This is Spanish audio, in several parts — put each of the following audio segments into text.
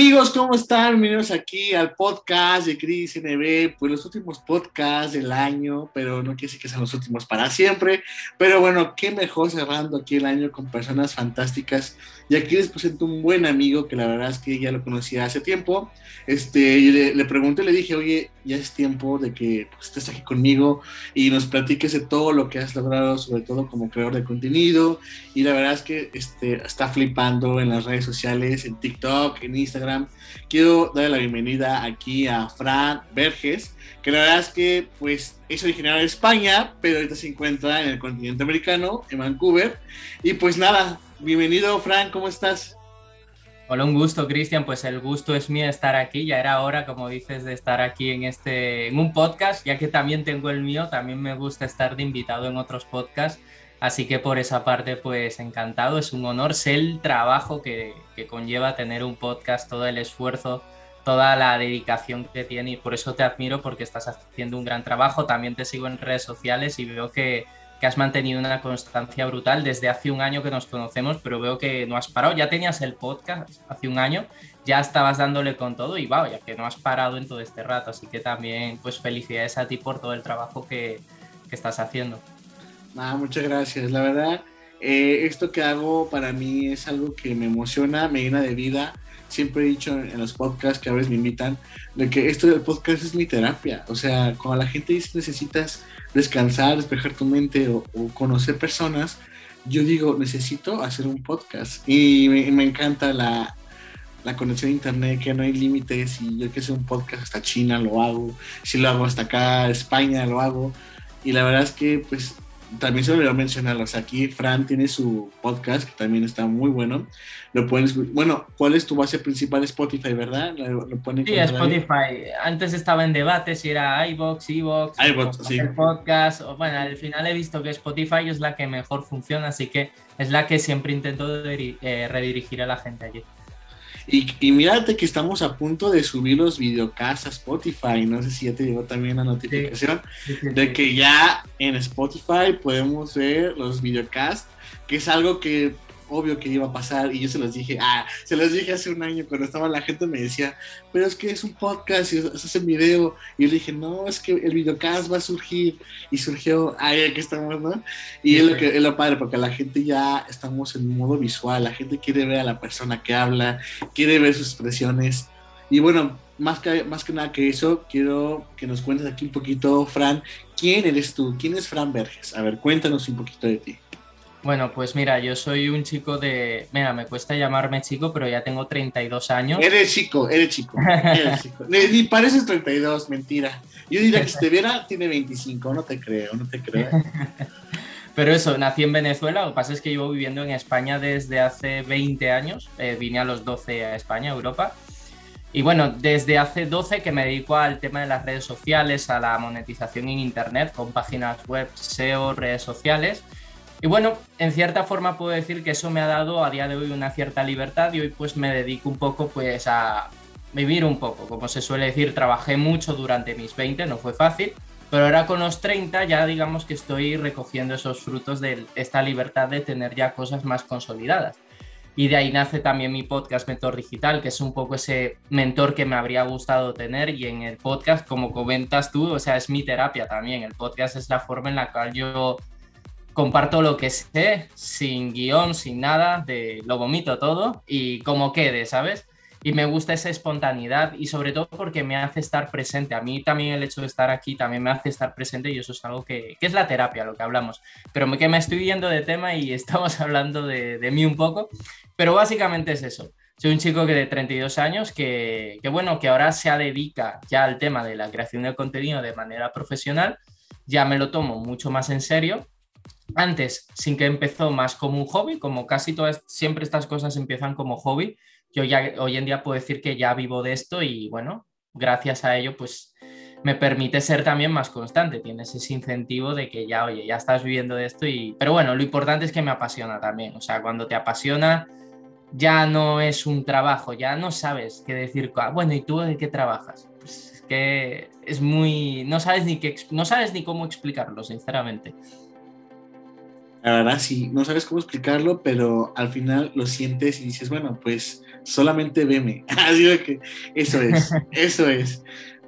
Amigos, ¿cómo están? Bienvenidos aquí al podcast de Cris NB, pues los últimos podcasts del año, pero no quiere decir que sean los últimos para siempre. Pero bueno, qué mejor cerrando aquí el año con personas fantásticas. Y aquí les presento un buen amigo que la verdad es que ya lo conocía hace tiempo. Este, y le, pregunté, le dije, oye, ya es tiempo de que pues, estés aquí conmigo y nos platiques de todo lo que has logrado, sobre todo como creador de contenido. Y la verdad es que este, está flipando en las redes sociales, en TikTok, en Instagram Quiero darle la bienvenida aquí a Fran Verges, que la verdad es que pues es originario de España, pero ahorita se encuentra en el continente americano, en Vancouver. Y pues nada, bienvenido Fran, ¿cómo estás? Hola, un gusto, Cristian. Pues el gusto es mío estar aquí. Ya era hora, como dices, de estar aquí en este, en un podcast, ya que también tengo el mío. También me gusta estar de invitado en otros podcasts. Así que por esa parte, pues encantado, es un honor, sé el trabajo que, conlleva tener un podcast, todo el esfuerzo, toda la dedicación que tiene y por eso te admiro porque estás haciendo un gran trabajo. También te sigo en redes sociales y veo que, has mantenido una constancia brutal desde hace un año que nos conocemos, pero veo que no has parado. Ya tenías el podcast hace un año, ya estabas dándole con todo y vaya, que no has parado en todo este rato. Así que también, pues felicidades a ti por todo el trabajo que, que estás haciendo. Ah, muchas gracias. La verdad, eh, esto que hago para mí es algo que me emociona, me llena de vida. Siempre he dicho en los podcasts que a veces me invitan de que esto del podcast es mi terapia. O sea, cuando la gente dice necesitas descansar, despejar tu mente o, conocer personas, yo digo necesito hacer un podcast. Y me, encanta la, la conexión a internet, que no hay límites. Y yo que sé un podcast hasta China lo hago. Si lo hago hasta acá, España lo hago. Y la verdad es que pues también se lo voy a mencionar, o sea, aquí Fran tiene su podcast que también está muy bueno. Lo pueden Bueno, ¿cuál es tu base principal? Spotify, ¿verdad? Lo, sí, Spotify. Antes estaba en debate si era iBox, Evox, sí. el podcast. O, bueno, al final he visto que Spotify es la que mejor funciona, así que es la que siempre intento eh, redirigir a la gente allí. Y, y mírate que estamos a punto de subir los videocasts a Spotify. No sé si ya te llegó también la notificación de que ya en Spotify podemos ver los videocasts, que es algo que obvio que iba a pasar y yo se los dije, ah, se los dije hace un año cuando estaba la gente me decía, pero es que es un podcast y es un video y yo le dije, no, es que el videocast va a surgir y surgió, ahí aquí estamos, ¿no? Y es lo que es lo padre porque la gente ya estamos en modo visual, la gente quiere ver a la persona que habla, quiere ver sus expresiones y bueno, más que, más que nada que eso, quiero que nos cuentes aquí un poquito, Fran, ¿quién eres tú? ¿Quién es Fran Verges? A ver, cuéntanos un poquito de ti. Bueno, pues mira, yo soy un chico de. Mira, me cuesta llamarme chico, pero ya tengo 32 años. Eres chico, eres chico. Eres chico. Ni, pareces 32, mentira. Yo diría que si te viera, tiene 25, no te creo, no te creo. Pero eso, nací en Venezuela, lo que pasa es que llevo viviendo en España desde hace 20 años, eh, vine a los 12 a España, a Europa. Y bueno, desde hace 12 que me dedico al tema de las redes sociales, a la monetización en Internet, con páginas web, SEO, redes sociales. Y bueno, en cierta forma puedo decir que eso me ha dado a día de hoy una cierta libertad y hoy pues me dedico un poco pues a vivir un poco, como se suele decir, trabajé mucho durante mis 20, no fue fácil, pero ahora con los 30 ya digamos que estoy recogiendo esos frutos de esta libertad de tener ya cosas más consolidadas. Y de ahí nace también mi podcast Mentor Digital, que es un poco ese mentor que me habría gustado tener. Y en el podcast, como comentas tú, o sea, es mi terapia también. El podcast es la forma en la cual yo comparto lo que sé, sin guion, sin nada, de lo vomito todo y como quede, ¿sabes? Y me gusta esa espontaneidad y sobre todo porque me hace estar presente. A mí también el hecho de estar aquí también me hace estar presente y eso es algo que, que es la terapia, lo que hablamos. Pero que me estoy yendo de tema y estamos hablando de, de mí un poco. Pero básicamente es eso. Soy un chico que de 32 años que, que, bueno, que ahora se dedica ya al tema de la creación de contenido de manera profesional. Ya me lo tomo mucho más en serio antes sin que empezó más como un hobby, como casi todas, siempre estas cosas empiezan como hobby. Yo ya hoy en día puedo decir que ya vivo de esto y bueno, gracias a ello pues me permite ser también más constante. Tienes ese incentivo de que ya, oye, ya estás viviendo de esto y... Pero bueno, lo importante es que me apasiona también. O sea, cuando te apasiona ya no es un trabajo, ya no sabes qué decir. Ah, bueno, ¿y tú de qué trabajas? Pues es que es muy... No sabes ni, qué, no sabes ni cómo explicarlo, sinceramente. La verdad, sí, no sabes cómo explicarlo, pero al final lo sientes y dices, bueno, pues solamente veme. Así que eso es, eso es.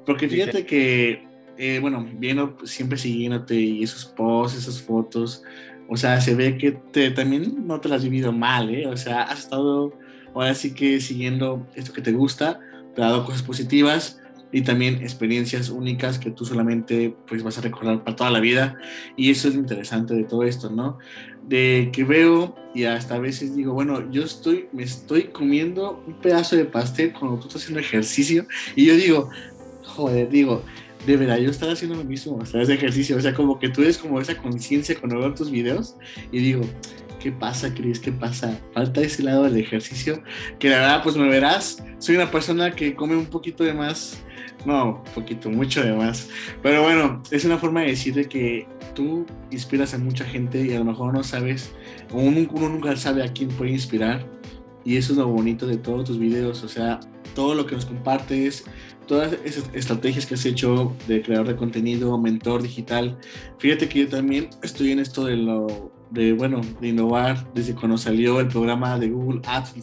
Porque fíjate que, eh, bueno, viendo, siempre siguiéndote y esos posts, esas fotos, o sea, se ve que te, también no te lo has vivido mal, ¿eh? O sea, has estado ahora sí que siguiendo esto que te gusta, te ha dado cosas positivas y también experiencias únicas que tú solamente pues vas a recordar para toda la vida y eso es lo interesante de todo esto, ¿no? De que veo y hasta a veces digo, bueno, yo estoy, me estoy comiendo un pedazo de pastel cuando tú estás haciendo ejercicio y yo digo, joder, digo, de verdad, yo estaba haciendo lo mismo, o sea, ese ejercicio, o sea, como que tú eres como esa conciencia cuando veo tus videos y digo, ¿qué pasa, Cris? ¿Qué pasa? Falta ese lado del ejercicio, que la verdad, pues me verás, soy una persona que come un poquito de más, no, poquito, mucho de más, pero bueno, es una forma de decir de que tú inspiras a mucha gente y a lo mejor no sabes, o uno, uno nunca sabe a quién puede inspirar, y eso es lo bonito de todos tus videos, o sea, todo lo que nos compartes, todas esas estrategias que has hecho de creador de contenido, mentor digital. Fíjate que yo también estoy en esto de lo de bueno, de innovar desde cuando salió el programa de Google Ads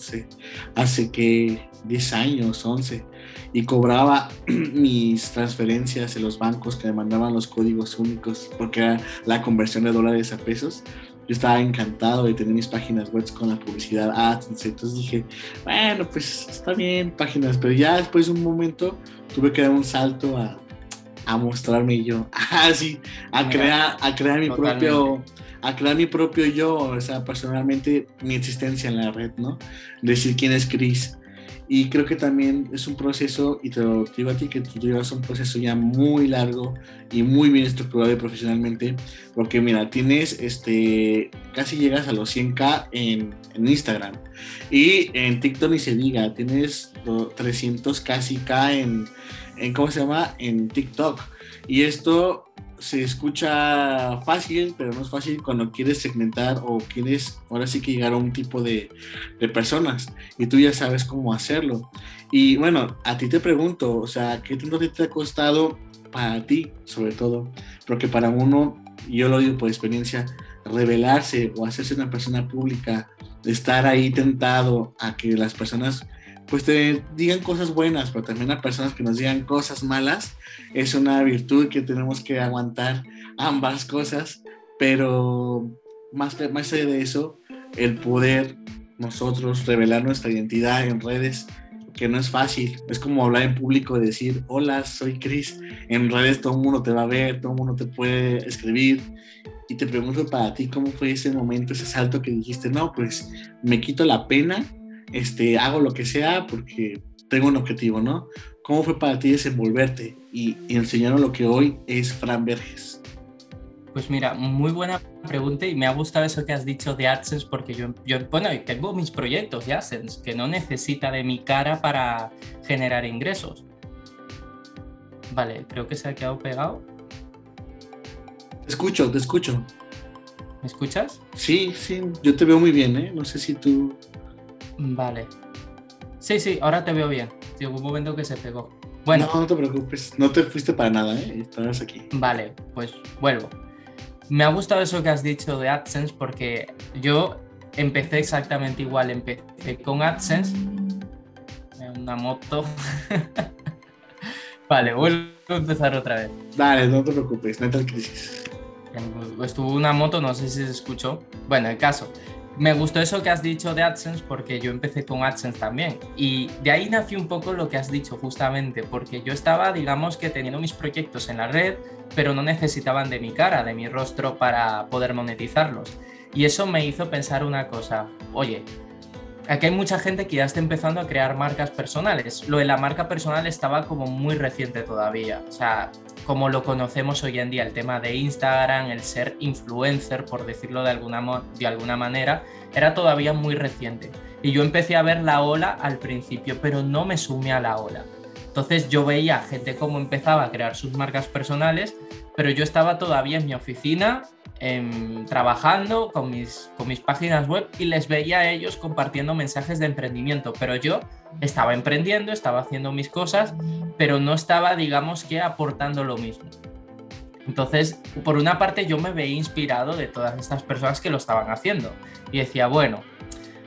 hace que 10 años, 11 y cobraba mis transferencias en los bancos que me mandaban los códigos únicos porque era la conversión de dólares a pesos. Yo estaba encantado de tener mis páginas web con la publicidad ads, entonces dije, bueno, pues está bien, páginas, pero ya después de un momento tuve que dar un salto a, a mostrarme yo, así, a crear, a crear mi propio, a crear mi propio yo, o sea, personalmente mi existencia en la red, ¿no? Decir quién es Chris, y creo que también es un proceso, y te lo digo a ti, que tú llevas un proceso ya muy largo y muy bien estructurado y profesionalmente, porque mira, tienes, este, casi llegas a los 100k en, en Instagram, y en TikTok ni se diga, tienes 300 casi k en, en, ¿cómo se llama? En TikTok. Y esto se escucha fácil, pero no es fácil cuando quieres segmentar o quieres ahora sí que llegar a un tipo de, de, personas y tú ya sabes cómo hacerlo. Y bueno, a ti te pregunto, o sea, ¿qué tanto te ha costado para ti, sobre todo? Porque para uno, yo lo digo por experiencia, revelarse o hacerse una persona pública, estar ahí tentado a que las personas pues te digan cosas buenas, pero también a personas que nos digan cosas malas, es una virtud que tenemos que aguantar ambas cosas, pero más, más allá de eso, el poder nosotros revelar nuestra identidad en redes, que no es fácil, es como hablar en público y decir, hola, soy Chris, en redes todo el mundo te va a ver, todo el mundo te puede escribir, y te pregunto para ti cómo fue ese momento, ese salto que dijiste, no, pues me quito la pena este, hago lo que sea porque tengo un objetivo, ¿no? ¿Cómo fue para ti desenvolverte y, y enseñar lo que hoy es Fran Verges? Pues mira, muy buena pregunta y me ha gustado eso que has dicho de AdSense porque yo, yo bueno, tengo mis proyectos de AdSense que no necesita de mi cara para generar ingresos. Vale, creo que se ha quedado pegado. Te escucho, te escucho. ¿Me escuchas? Sí, sí, yo te veo muy bien, ¿eh? No sé si tú... Vale. Sí, sí, ahora te veo bien. Hubo un momento que se pegó. Bueno. No, no te preocupes. No te fuiste para nada, ¿eh? Aquí. Vale, pues vuelvo. Me ha gustado eso que has dicho de AdSense porque yo empecé exactamente igual. Empecé con AdSense. Una moto. vale, vuelvo a empezar otra vez. Dale, no te preocupes, Mental crisis. Estuvo una moto, no sé si se escuchó. Bueno, el caso me gustó eso que has dicho de AdSense porque yo empecé con AdSense también. Y de ahí nació un poco lo que has dicho justamente, porque yo estaba, digamos que teniendo mis proyectos en la red, pero no necesitaban de mi cara, de mi rostro para poder monetizarlos. Y eso me hizo pensar una cosa, oye, aquí hay mucha gente que ya está empezando a crear marcas personales. Lo de la marca personal estaba como muy reciente todavía. O sea, como lo conocemos hoy en día, el tema de Instagram, el ser influencer, por decirlo de alguna, de alguna manera, era todavía muy reciente. Y yo empecé a ver la ola al principio, pero no me sumé a la ola. Entonces yo veía gente cómo empezaba a crear sus marcas personales, pero yo estaba todavía en mi oficina Em, trabajando con mis, con mis páginas web y les veía a ellos compartiendo mensajes de emprendimiento, pero yo estaba emprendiendo, estaba haciendo mis cosas, pero no estaba, digamos que, aportando lo mismo. Entonces, por una parte yo me veía inspirado de todas estas personas que lo estaban haciendo y decía, bueno,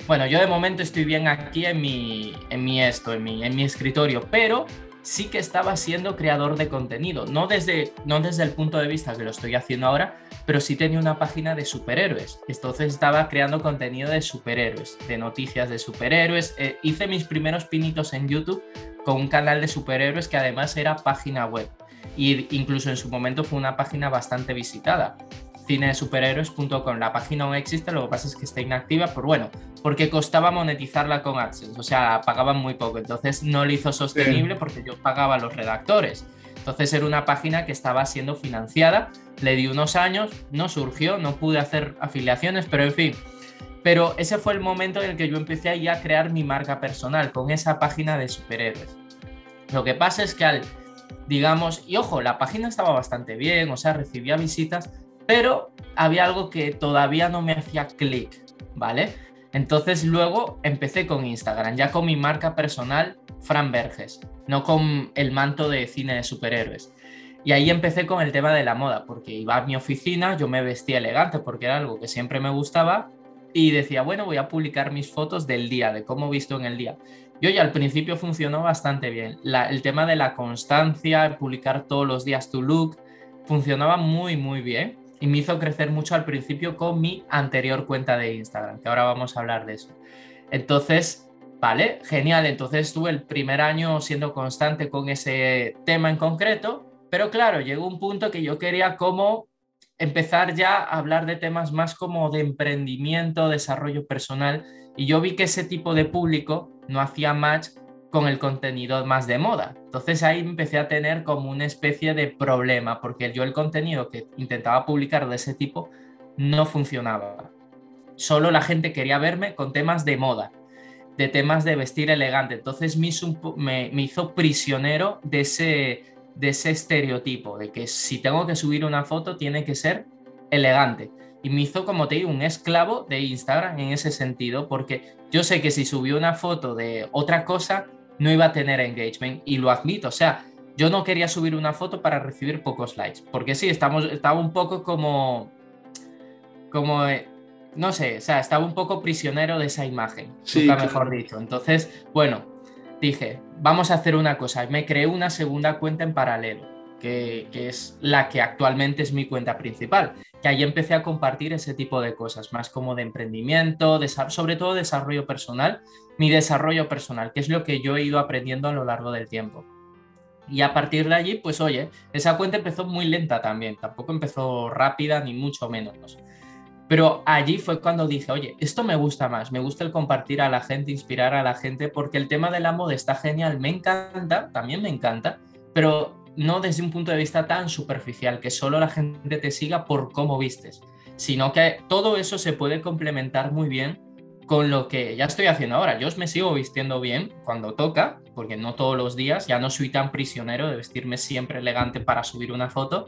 bueno, yo de momento estoy bien aquí en mi, en mi esto, en mi, en mi escritorio, pero sí que estaba siendo creador de contenido, no desde, no desde el punto de vista que lo estoy haciendo ahora, pero sí tenía una página de superhéroes. Entonces estaba creando contenido de superhéroes, de noticias de superhéroes. Eh, hice mis primeros pinitos en YouTube con un canal de superhéroes que además era página web. Y incluso en su momento fue una página bastante visitada cinesuperhéroes.com. La página aún existe, lo que pasa es que está inactiva, pero bueno, porque costaba monetizarla con AdSense, o sea, pagaban muy poco, entonces no lo hizo sostenible porque yo pagaba a los redactores. Entonces era una página que estaba siendo financiada, le di unos años, no surgió, no pude hacer afiliaciones, pero en fin. Pero ese fue el momento en el que yo empecé a crear mi marca personal con esa página de superhéroes. Lo que pasa es que al, digamos, y ojo, la página estaba bastante bien, o sea, recibía visitas, pero había algo que todavía no me hacía clic, ¿vale? Entonces luego empecé con Instagram, ya con mi marca personal, Fran Verges, no con el manto de cine de superhéroes. Y ahí empecé con el tema de la moda, porque iba a mi oficina, yo me vestía elegante porque era algo que siempre me gustaba y decía, bueno, voy a publicar mis fotos del día, de cómo visto en el día. Y hoy al principio funcionó bastante bien. el tema de la constancia, publicar todos los días tu look, funcionaba muy, muy bien y me hizo crecer mucho al principio con mi anterior cuenta de Instagram, que ahora vamos a hablar de eso. Entonces, vale, genial. Entonces estuve el primer año siendo constante con ese tema en concreto, pero claro, llegó un punto que yo quería como empezar ya a hablar de temas más como de emprendimiento, desarrollo personal, y yo vi que ese tipo de público no hacía match con el contenido más de moda. Entonces ahí empecé a tener como una especie de problema, porque yo el contenido que intentaba publicar de ese tipo no funcionaba. Solo la gente quería verme con temas de moda, de temas de vestir elegante. Entonces me hizo, me, hizo prisionero de ese, de ese estereotipo, de que si tengo que subir una foto tiene que ser elegante. Y me hizo, como te digo, un esclavo de Instagram en ese sentido, porque yo sé que si subí una foto de otra cosa, no iba a tener engagement y lo admito, o sea, yo no quería subir una foto para recibir pocos likes, porque sí, estamos, estaba un poco como, como, eh, no sé, o sea, estaba un poco prisionero de esa imagen, nunca mejor dicho. Entonces, bueno, dije, vamos a hacer una cosa, me creé una segunda cuenta en paralelo, que, que es la que actualmente es mi cuenta principal, que ahí empecé a compartir ese tipo de cosas, más como de emprendimiento, sobre todo desarrollo personal, mi desarrollo personal, que es lo que yo he ido aprendiendo a lo largo del tiempo. Y a partir de allí, pues oye, esa cuenta empezó muy lenta también, tampoco empezó rápida ni mucho menos. Pero allí fue cuando dije, oye, esto me gusta más, me gusta el compartir a la gente, inspirar a la gente, porque el tema de la moda está genial, me encanta, también me encanta, pero no desde un punto de vista tan superficial, que solo la gente te siga por cómo vistes, sino que todo eso se puede complementar muy bien con lo que ya estoy haciendo ahora. Yo me sigo vistiendo bien cuando toca, porque no todos los días, ya no soy tan prisionero de vestirme siempre elegante para subir una foto,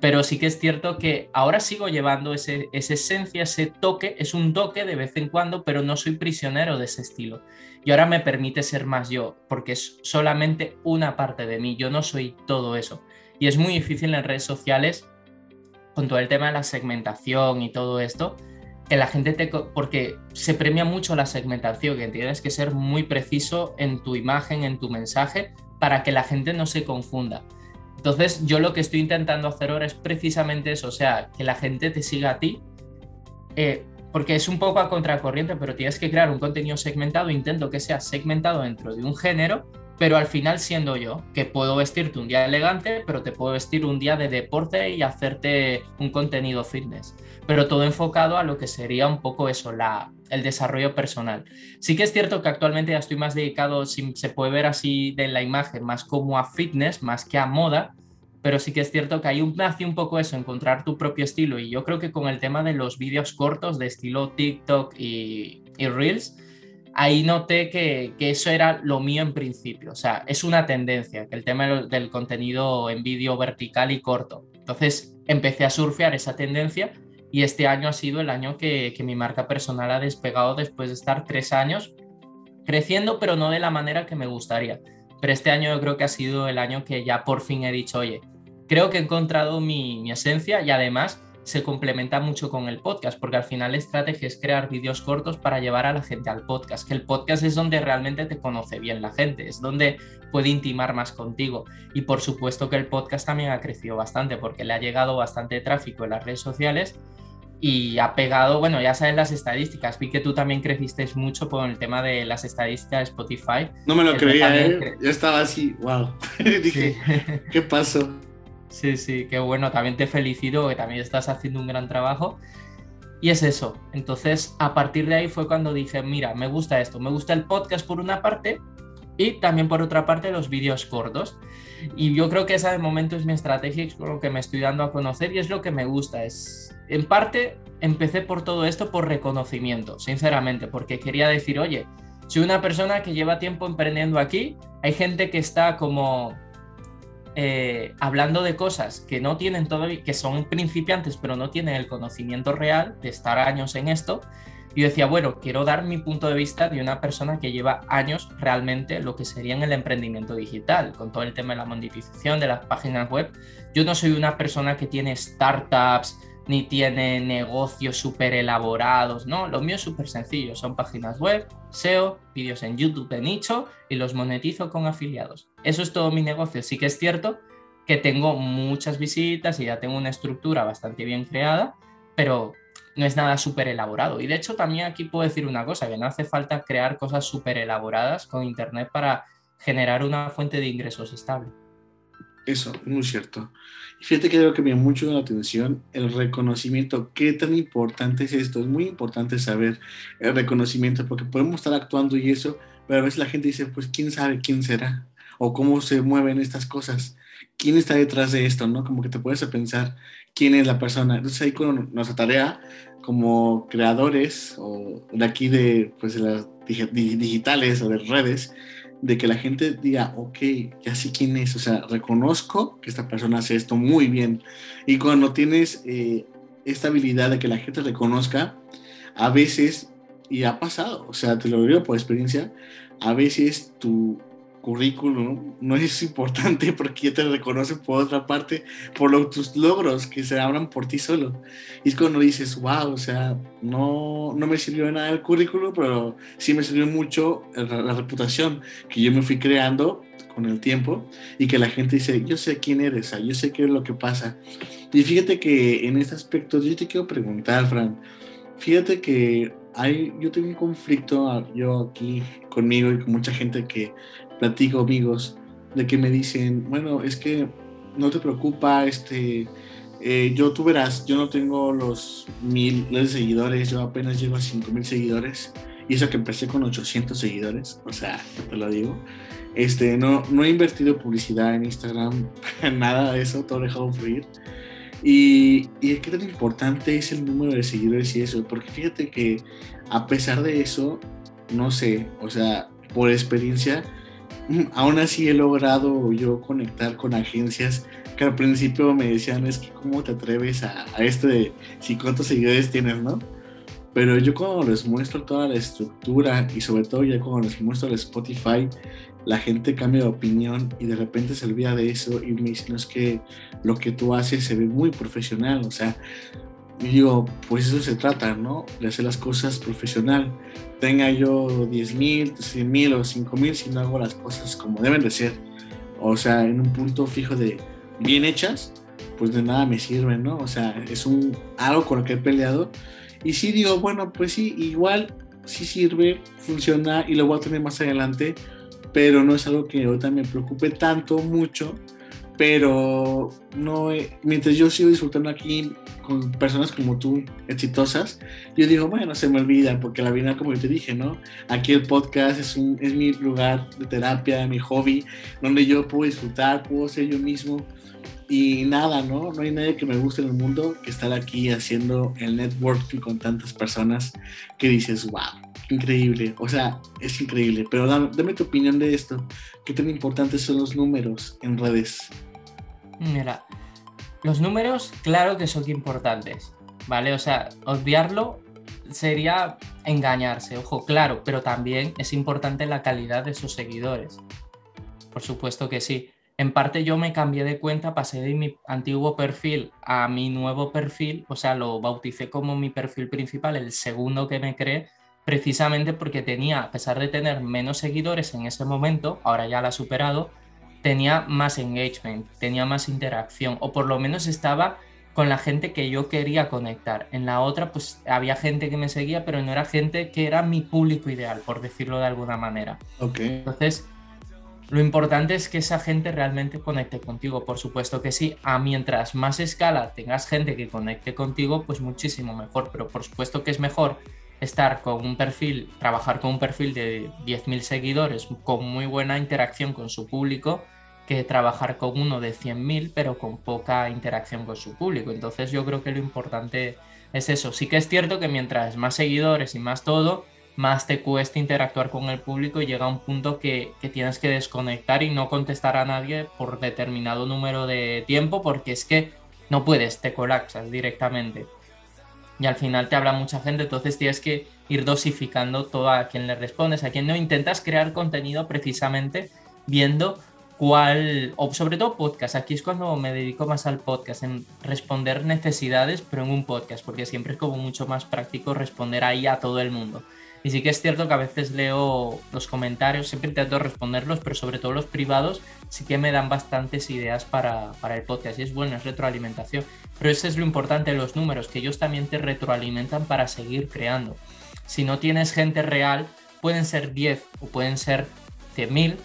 pero sí que es cierto que ahora sigo llevando ese, esa esencia, ese toque, es un toque de vez en cuando, pero no soy prisionero de ese estilo. Y ahora me permite ser más yo, porque es solamente una parte de mí, yo no soy todo eso. Y es muy difícil en redes sociales, con todo el tema de la segmentación y todo esto, que la gente te... porque se premia mucho la segmentación, que tienes que ser muy preciso en tu imagen, en tu mensaje, para que la gente no se confunda. Entonces yo lo que estoy intentando hacer ahora es precisamente eso, o sea, que la gente te siga a ti, eh, porque es un poco a contracorriente, pero tienes que crear un contenido segmentado, intento que sea segmentado dentro de un género pero al final siendo yo, que puedo vestirte un día elegante, pero te puedo vestir un día de deporte y hacerte un contenido fitness, pero todo enfocado a lo que sería un poco eso, la, el desarrollo personal. Sí que es cierto que actualmente ya estoy más dedicado, si se puede ver así de la imagen, más como a fitness, más que a moda, pero sí que es cierto que hay un, un poco eso, encontrar tu propio estilo y yo creo que con el tema de los vídeos cortos de estilo TikTok y, y Reels, ahí noté que, eso era lo mío en principio. O sea, es una tendencia, que el tema del contenido en vídeo vertical y corto. Entonces empecé a surfear esa tendencia y este año ha sido el año que, mi marca personal ha despegado después de estar tres años creciendo, pero no de la manera que me gustaría. Pero este año yo creo que ha sido el año que ya por fin he dicho, oye, creo que he encontrado mi, mi esencia y además se complementa mucho con el podcast, porque al final la estrategia es crear vídeos cortos para llevar a la gente al podcast, que el podcast es donde realmente te conoce bien la gente, es donde puede intimar más contigo. Y por supuesto que el podcast también ha crecido bastante, porque le ha llegado bastante tráfico en las redes sociales y ha pegado, bueno, ya sabes las estadísticas, vi que tú también creciste mucho con el tema de las estadísticas de Spotify. No me lo creía, ¿eh? Yo estaba así, wow. Dije, ¿qué pasó? Sí, sí, qué bueno, también te felicito que también estás haciendo un gran trabajo. Y es eso. Entonces, a partir de ahí fue cuando dije, mira, me gusta esto, me gusta el podcast por una parte y también por otra parte los vídeos cortos. Y yo creo que esa de momento es mi estrategia, es lo que me estoy dando a conocer y es lo que me gusta. Es, en parte, empecé por todo esto por reconocimiento, sinceramente, porque quería decir, oye, soy una persona que lleva tiempo emprendiendo aquí, hay gente que está como eh, hablando de cosas que no tienen todavía, que son principiantes, pero no tienen el conocimiento real de estar años en esto. Yo decía, bueno, quiero dar mi punto de vista de una persona que lleva años realmente lo que sería en el emprendimiento digital, con todo el tema de la monetización de las páginas web. Yo no soy una persona que tiene startups, ni tiene negocios súper elaborados, ¿no? Lo mío es súper sencillo, son páginas web, SEO, vídeos en YouTube de nicho y los monetizo con afiliados. Eso es todo mi negocio. Sí que es cierto que tengo muchas visitas y ya tengo una estructura bastante bien creada, pero no es nada súper elaborado. Y de hecho también aquí puedo decir una cosa, que no hace falta crear cosas súper elaboradas con Internet para generar una fuente de ingresos estable. Eso, muy cierto. Y fíjate que algo que me llama mucho la atención, el reconocimiento. ¿Qué tan importante es esto? Es muy importante saber el reconocimiento, porque podemos estar actuando y eso, pero a veces la gente dice, pues, ¿quién sabe quién será? O cómo se mueven estas cosas. ¿Quién está detrás de esto? ¿no? Como que te puedes pensar quién es la persona. Entonces ahí con nuestra tarea como creadores o de aquí de, pues, de las digitales o de redes, de que la gente diga, ok, ya sé quién es, o sea, reconozco que esta persona hace esto muy bien. Y cuando tienes eh, esta habilidad de que la gente reconozca, a veces, y ha pasado, o sea, te lo digo por experiencia, a veces tu, currículum no es importante porque ya te reconocen por otra parte, por tus logros que se abran por ti solo. Y es cuando dices, wow, o sea, no, no me sirvió de nada el currículum, pero sí me sirvió mucho la, reputación que yo me fui creando con el tiempo y que la gente dice, yo sé quién eres, yo sé qué es lo que pasa. Y fíjate que en este aspecto yo te quiero preguntar, Fran, fíjate que hay, yo tengo un conflicto ah, yo aquí conmigo y con mucha gente que platico amigos de que me dicen, bueno, es que no te preocupa, este, eh, yo tú verás, yo no tengo los mil de seguidores, yo apenas llego a cinco mil seguidores, y eso que empecé con 800 seguidores, o sea, te lo digo. Este, no, no he invertido publicidad en Instagram, nada de eso, todo dejado fluir. Y, y qué tan importante es el número de seguidores y eso, porque fíjate que a pesar de eso, no sé, o sea, por experiencia, aún así he logrado yo conectar con agencias que al principio me decían, es que cómo te atreves a, esto de si cuántos seguidores tienes, ¿no? Pero yo cuando les muestro toda la estructura y sobre todo ya cuando les muestro el Spotify, la gente cambia de opinión y de repente se olvida de eso y me dicen, es que lo que tú haces se ve muy profesional, o sea, y digo, pues eso se trata, ¿no? De hacer las cosas profesional. Tenga yo 10 mil, 100 mil o 5 mil si no hago las cosas como deben de ser. O sea, en un punto fijo de bien hechas, pues de nada me sirve, ¿no? O sea, es un algo con lo que he peleado. Y sí digo, bueno, pues sí, igual sí sirve, funciona y lo voy a tener más adelante, pero no es algo que ahorita me preocupe tanto, mucho, pero no, mientras yo sigo disfrutando aquí con personas como tú, exitosas, yo digo, bueno, se me olvida, porque la vida, como yo te dije, ¿no? Aquí el podcast es, un, es mi lugar de terapia, mi hobby, donde yo puedo disfrutar, puedo ser yo mismo. Y nada, ¿no? No hay nadie que me guste en el mundo que estar aquí haciendo el networking con tantas personas que dices, wow, increíble. O sea, es increíble. Pero dame, dame tu opinión de esto. ¿Qué tan importantes son los números en redes? Mira, los números, claro que son importantes, ¿vale? O sea, obviarlo sería engañarse, ojo, claro, pero también es importante la calidad de sus seguidores. Por supuesto que sí. en parte yo me cambié de cuenta, pasé de mi antiguo perfil a mi nuevo perfil, o sea, lo bauticé como mi perfil principal, el segundo que me creé, precisamente porque tenía, a pesar de tener menos seguidores en ese momento, ahora ya la ha superado, tenía más engagement, tenía más interacción, o por lo menos estaba con la gente que yo quería conectar. En la otra, pues había gente que me seguía, pero no era gente que era mi público ideal, por decirlo de alguna manera. Entonces, lo importante es que esa gente realmente conecte contigo, por supuesto que sí. A mientras más escala tengas gente que conecte contigo, pues muchísimo mejor. Pero por supuesto que es mejor estar con un perfil, trabajar con un perfil de 10.000 seguidores con muy buena interacción con su público que trabajar con uno de 100.000 pero con poca interacción con su público. Entonces yo creo que lo importante es eso. Sí que es cierto que mientras más seguidores y más todo, más te cuesta interactuar con el público y llega un punto que, tienes que desconectar y no contestar a nadie por determinado número de tiempo porque es que no puedes, te colapsas directamente. Y al final te habla mucha gente, entonces tienes que ir dosificando todo a quien le respondes, a quien no intentas crear contenido precisamente viendo cuál, o sobre todo podcast, aquí es cuando me dedico más al podcast, en responder necesidades, pero en un podcast, porque siempre es como mucho más práctico responder ahí a todo el mundo. Y sí que es cierto que a veces leo los comentarios, siempre intento responderlos, pero sobre todo los privados sí que me dan bastantes ideas para, para el podcast. Y es bueno, es retroalimentación. Pero eso es lo importante de los números, que ellos también te retroalimentan para seguir creando. Si no tienes gente real, pueden ser 10 o pueden ser 100.000,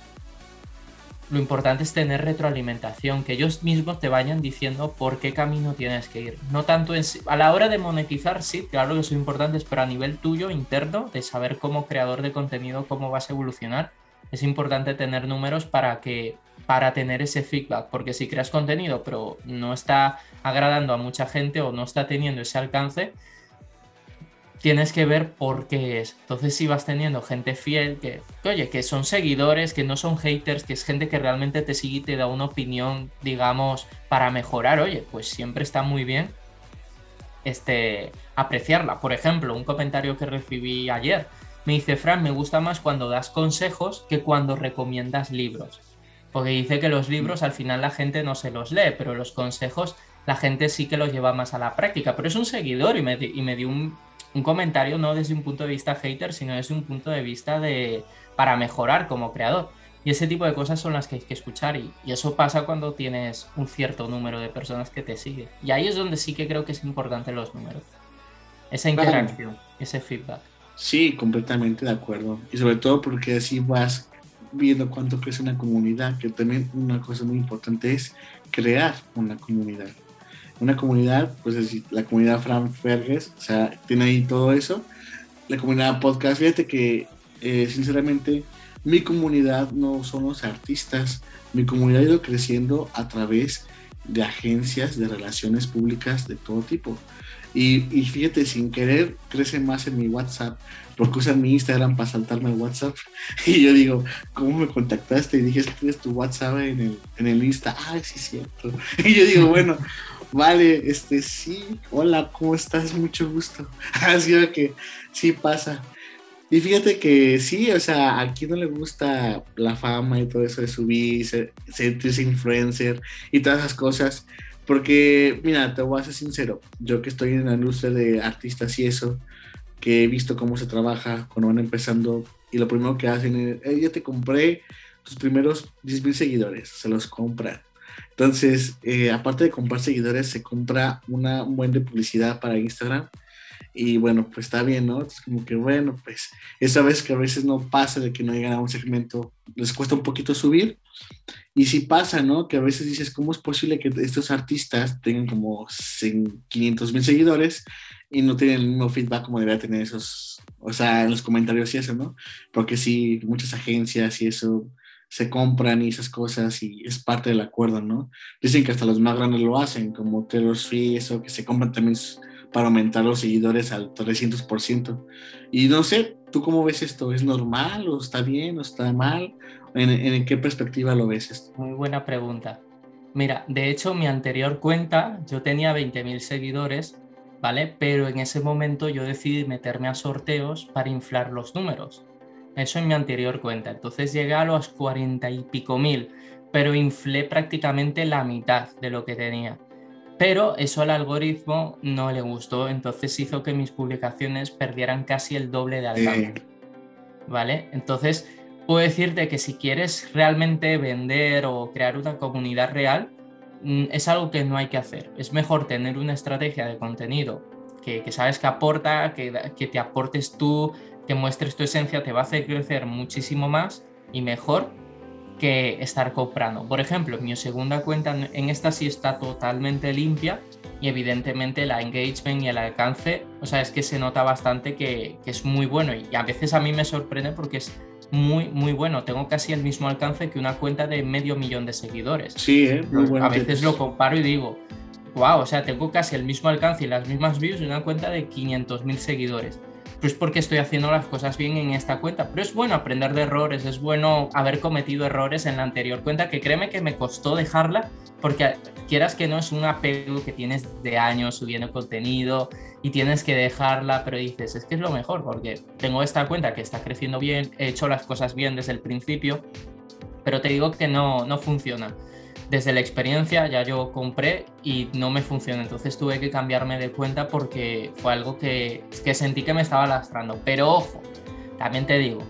lo importante es tener retroalimentación, que ellos mismos te vayan diciendo por qué camino tienes que ir. No tanto en, a la hora de monetizar, sí, claro que son importantes, pero a nivel tuyo, interno, de saber como creador de contenido cómo vas a evolucionar, es importante tener números para que para tener ese feedback, porque si creas contenido pero no está agradando a mucha gente o no está teniendo ese alcance, tienes que ver por qué es. Entonces, si vas teniendo gente fiel, que, oye, que son seguidores, que no son haters, que es gente que realmente te sigue y te da una opinión, digamos, para mejorar, oye, pues siempre está muy bien este, apreciarla. Por ejemplo, un comentario que recibí ayer me dice, Fran, me gusta más cuando das consejos que cuando recomiendas libros. Porque dice que los libros al final la gente no se los lee, pero los consejos la gente sí que los lleva más a la práctica. Pero es un seguidor y me, y me dio un, un comentario no desde un punto de vista hater, sino desde un punto de vista de para mejorar como creador. Y ese tipo de cosas son las que hay que escuchar y, eso pasa cuando tienes un cierto número de personas que te siguen. Y ahí es donde sí que creo que es importante los números. Esa interacción, ese feedback. Sí, completamente de acuerdo. Y sobre todo porque así vas viendo cuánto crece una comunidad, que también una cosa muy importante es crear una comunidad una comunidad, pues es la comunidad Fran Fergues, o sea, tiene ahí todo eso. La comunidad podcast, fíjate que eh, sinceramente mi comunidad no son los artistas, mi comunidad ha ido creciendo a través de agencias de relaciones públicas de todo tipo. Y, y, fíjate, sin querer, crece más en mi WhatsApp, porque usan mi Instagram para saltarme el WhatsApp. Y yo digo, ¿cómo me contactaste? Y dije, tienes tu WhatsApp en el, en el Insta. Ah, sí, cierto. Y yo digo, bueno, Vale, este sí, hola, ¿cómo estás? Mucho gusto. Así que sí pasa. Y fíjate que sí, o sea, a quien no le gusta la fama y todo eso de subir, sentirse influencer y todas esas cosas. Porque, mira, te voy a ser sincero, yo que estoy en la industria de artistas y eso, que he visto cómo se trabaja cuando van empezando y lo primero que hacen es, ya te compré tus primeros 10 mil seguidores, se los compran entonces, eh, aparte de comprar seguidores, se compra una buena publicidad para Instagram. Y bueno, pues está bien, ¿no? Es como que bueno, pues esa vez que a veces no pasa de que no llegan a un segmento, les cuesta un poquito subir. Y sí pasa, ¿no? Que a veces dices, ¿cómo es posible que estos artistas tengan como 500 mil seguidores y no tienen el mismo feedback como debería tener esos, o sea, en los comentarios y eso, ¿no? Porque sí, muchas agencias y eso se compran y esas cosas y es parte del acuerdo, ¿no? Dicen que hasta los más grandes lo hacen, como Taylor Swift, eso, que se compran también para aumentar los seguidores al 300%. Y no sé, ¿tú cómo ves esto? ¿Es normal o está bien o está mal? ¿En, en qué perspectiva lo ves esto? Muy buena pregunta. Mira, de hecho, mi anterior cuenta, yo tenía 20.000 seguidores, ¿vale? Pero en ese momento yo decidí meterme a sorteos para inflar los números. Eso en mi anterior cuenta. Entonces llegué a los cuarenta y pico mil. pero inflé prácticamente la mitad de lo que tenía. Pero eso al algoritmo no le gustó, entonces hizo que mis publicaciones perdieran casi el doble de alcance. ¿Vale? Entonces, puedo decirte que si quieres realmente vender o crear una comunidad real, mm, es algo que no hay que hacer. Es mejor tener una estrategia de contenido que, sabes que aporta, que, que, te aportes tú, que muestres tu esencia, te va a hacer crecer muchísimo más y mejor que estar comprando. Por ejemplo, mi segunda cuenta, en esta sí está totalmente limpia y evidentemente la engagement y el alcance, o sea, es que se nota bastante que, que es muy bueno y a veces a mí me sorprende porque es muy, muy bueno. Tengo casi el mismo alcance que una cuenta de medio millón de seguidores. Sí, ¿eh? muy bueno. A veces lo comparo y digo, wow, o sea, tengo casi el mismo alcance y las mismas views de una cuenta de 500.000 seguidores. Pues porque estoy haciendo las cosas bien en esta cuenta. Pero es bueno aprender de errores, es bueno haber cometido errores en la anterior cuenta, que créeme que me costó dejarla, porque quieras que no es un apego que tienes de años subiendo contenido y tienes que dejarla, pero dices, es que es lo mejor, porque tengo esta cuenta que está creciendo bien, he hecho las cosas bien desde el principio, pero te digo que no, no funciona desde la experiencia ya yo compré y no me funciona. Entonces tuve que cambiarme de cuenta porque fue algo que, que sentí que me estaba lastrando. Pero ojo, también te digo,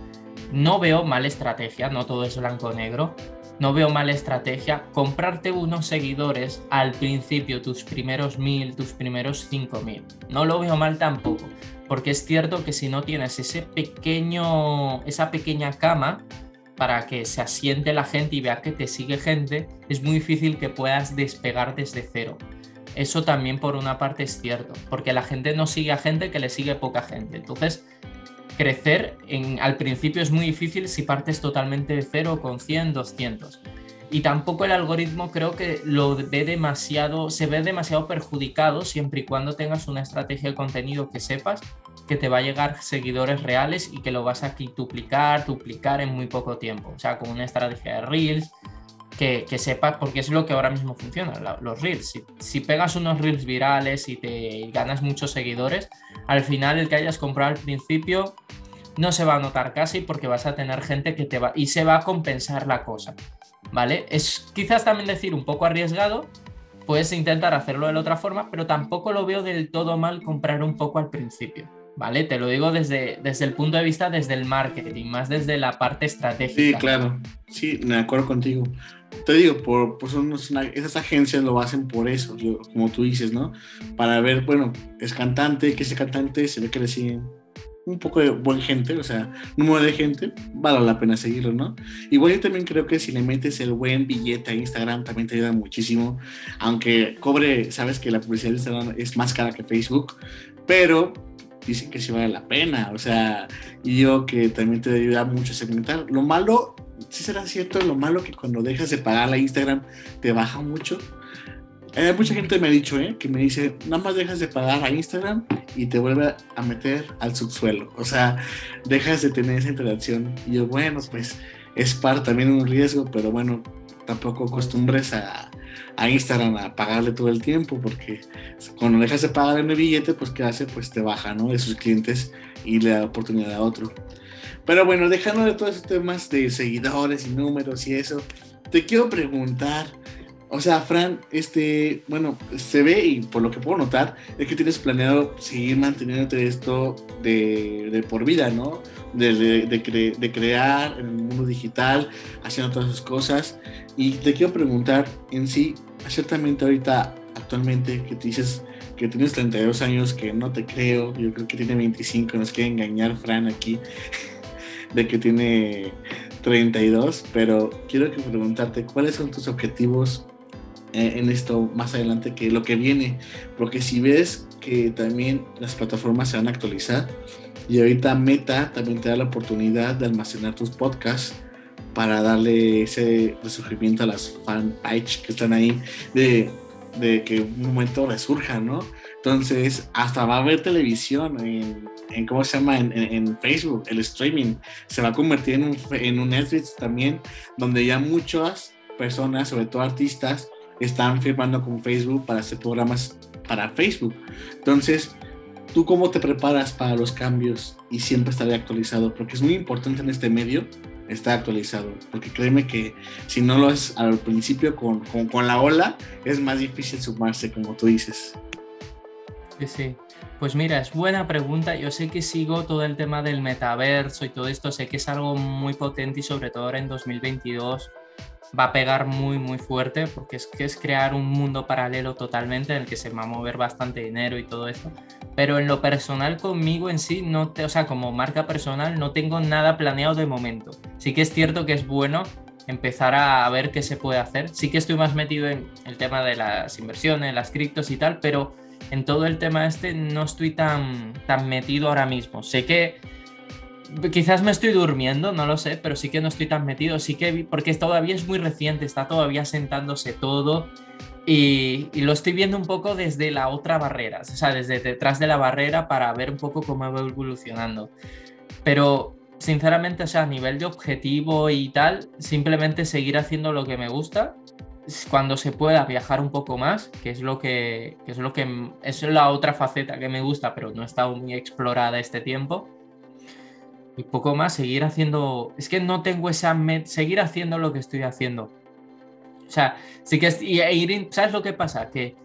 no veo mala estrategia, no todo es blanco-negro. No veo mala estrategia comprarte unos seguidores al principio, tus primeros mil, tus primeros cinco mil. No lo veo mal tampoco, porque es cierto que si no tienes ese pequeño, esa pequeña cama, para que se asiente la gente y vea que te sigue gente, es muy difícil que puedas despegar desde cero. Eso también por una parte es cierto, porque la gente no sigue a gente que le sigue poca gente. Entonces, crecer en, al principio es muy difícil si partes totalmente de cero con 100, 200. Y tampoco el algoritmo creo que lo ve demasiado, se ve demasiado perjudicado siempre y cuando tengas una estrategia de contenido que sepas que te va a llegar seguidores reales y que lo vas a duplicar, duplicar en muy poco tiempo. O sea, con una estrategia de Reels, que, que sepas, porque es lo que ahora mismo funciona, los Reels. Si, pegas unos Reels virales y te ganas muchos seguidores, al final el que hayas comprado al principio no se va a notar casi porque vas a tener gente que te va y se va a compensar la cosa. ¿Vale? Es quizás también decir un poco arriesgado, puedes intentar hacerlo de la otra forma, pero tampoco lo veo del todo mal comprar un poco al principio. ¿Vale? Te lo digo desde, desde el punto de vista desde el marketing, más desde la parte estratégica. Sí, claro, sí, me acuerdo contigo. Te digo, por, por son esas agencias lo hacen por eso, como tú dices, ¿no? Para ver, bueno, es cantante, que ese cantante se ve que le siguen un poco de buen gente, o sea, número de gente, vale la pena seguirlo, ¿no? Igual yo también creo que si le metes el buen billete a Instagram también te ayuda muchísimo, aunque cobre, sabes que la publicidad de Instagram es más cara que Facebook, pero dicen que sí vale la pena, o sea, y yo que también te ayuda mucho a segmentar. Lo malo, sí será cierto, lo malo que cuando dejas de pagar la Instagram te baja mucho. Eh, mucha gente me ha dicho, ¿eh? Que me dice, nada más dejas de pagar a Instagram y te vuelve a meter al subsuelo. O sea, dejas de tener esa interacción. Y yo, bueno, pues es parte también un riesgo, pero bueno, tampoco acostumbres a, a Instagram a pagarle todo el tiempo, porque cuando dejas de pagar en el billete, pues ¿qué hace? Pues te baja, ¿no? De sus clientes y le da oportunidad a otro. Pero bueno, dejando de todos esos temas de seguidores y números y eso, te quiero preguntar, o sea, Fran, este, bueno, se ve y por lo que puedo notar es que tienes planeado seguir manteniéndote esto de, de por vida, ¿no? De, de, de, crear en el mundo digital, haciendo todas esas cosas. Y te quiero preguntar en sí, ciertamente ahorita, actualmente, que te dices que tienes 32 años, que no te creo, yo creo que tiene 25, nos quiere engañar Fran aquí, de que tiene 32, pero quiero que preguntarte cuáles son tus objetivos eh, en esto más adelante que lo que viene, porque si ves que también las plataformas se van a actualizar y ahorita Meta también te da la oportunidad de almacenar tus podcasts para darle ese resurgimiento a las fanpage que están ahí de, de que un momento resurja, ¿no? Entonces, hasta va a haber televisión en, en ¿cómo se llama? En, en, Facebook, el streaming. Se va a convertir en un, en un Netflix también, donde ya muchas personas, sobre todo artistas, están firmando con Facebook para hacer programas para Facebook. Entonces, ¿tú cómo te preparas para los cambios y siempre estar actualizado? Porque es muy importante en este medio estar actualizado, porque créeme que si no lo es al principio con, con, la ola, es más difícil sumarse, como tú dices. Sí. Pues mira, es buena pregunta. Yo sé que sigo todo el tema del metaverso y todo esto, sé que es algo muy potente y sobre todo ahora en 2022 va a pegar muy muy fuerte porque es que es crear un mundo paralelo totalmente en el que se va a mover bastante dinero y todo eso. Pero en lo personal conmigo en sí, no te, o sea, como marca personal no tengo nada planeado de momento. Sí que es cierto que es bueno empezar a ver qué se puede hacer. Sí que estoy más metido en el tema de las inversiones, las criptos y tal, pero en todo el tema este no estoy tan, tan metido ahora mismo. Sé que quizás me estoy durmiendo, no lo sé, pero sí que no estoy tan metido, sí que porque todavía es muy reciente, está todavía sentándose todo y, lo estoy viendo un poco desde la otra barrera, o sea, desde detrás de la barrera para ver un poco cómo va evolucionando. Pero sinceramente, o sea, a nivel de objetivo y tal, simplemente seguir haciendo lo que me gusta. Cuando se pueda viajar un poco más, que es lo que, que es lo que es la otra faceta que me gusta, pero no estado muy explorada este tiempo y poco más, seguir haciendo, es que no tengo esa, seguir haciendo lo que estoy haciendo. O sea, sí que es, y, e ¿sabes lo que pasa? Que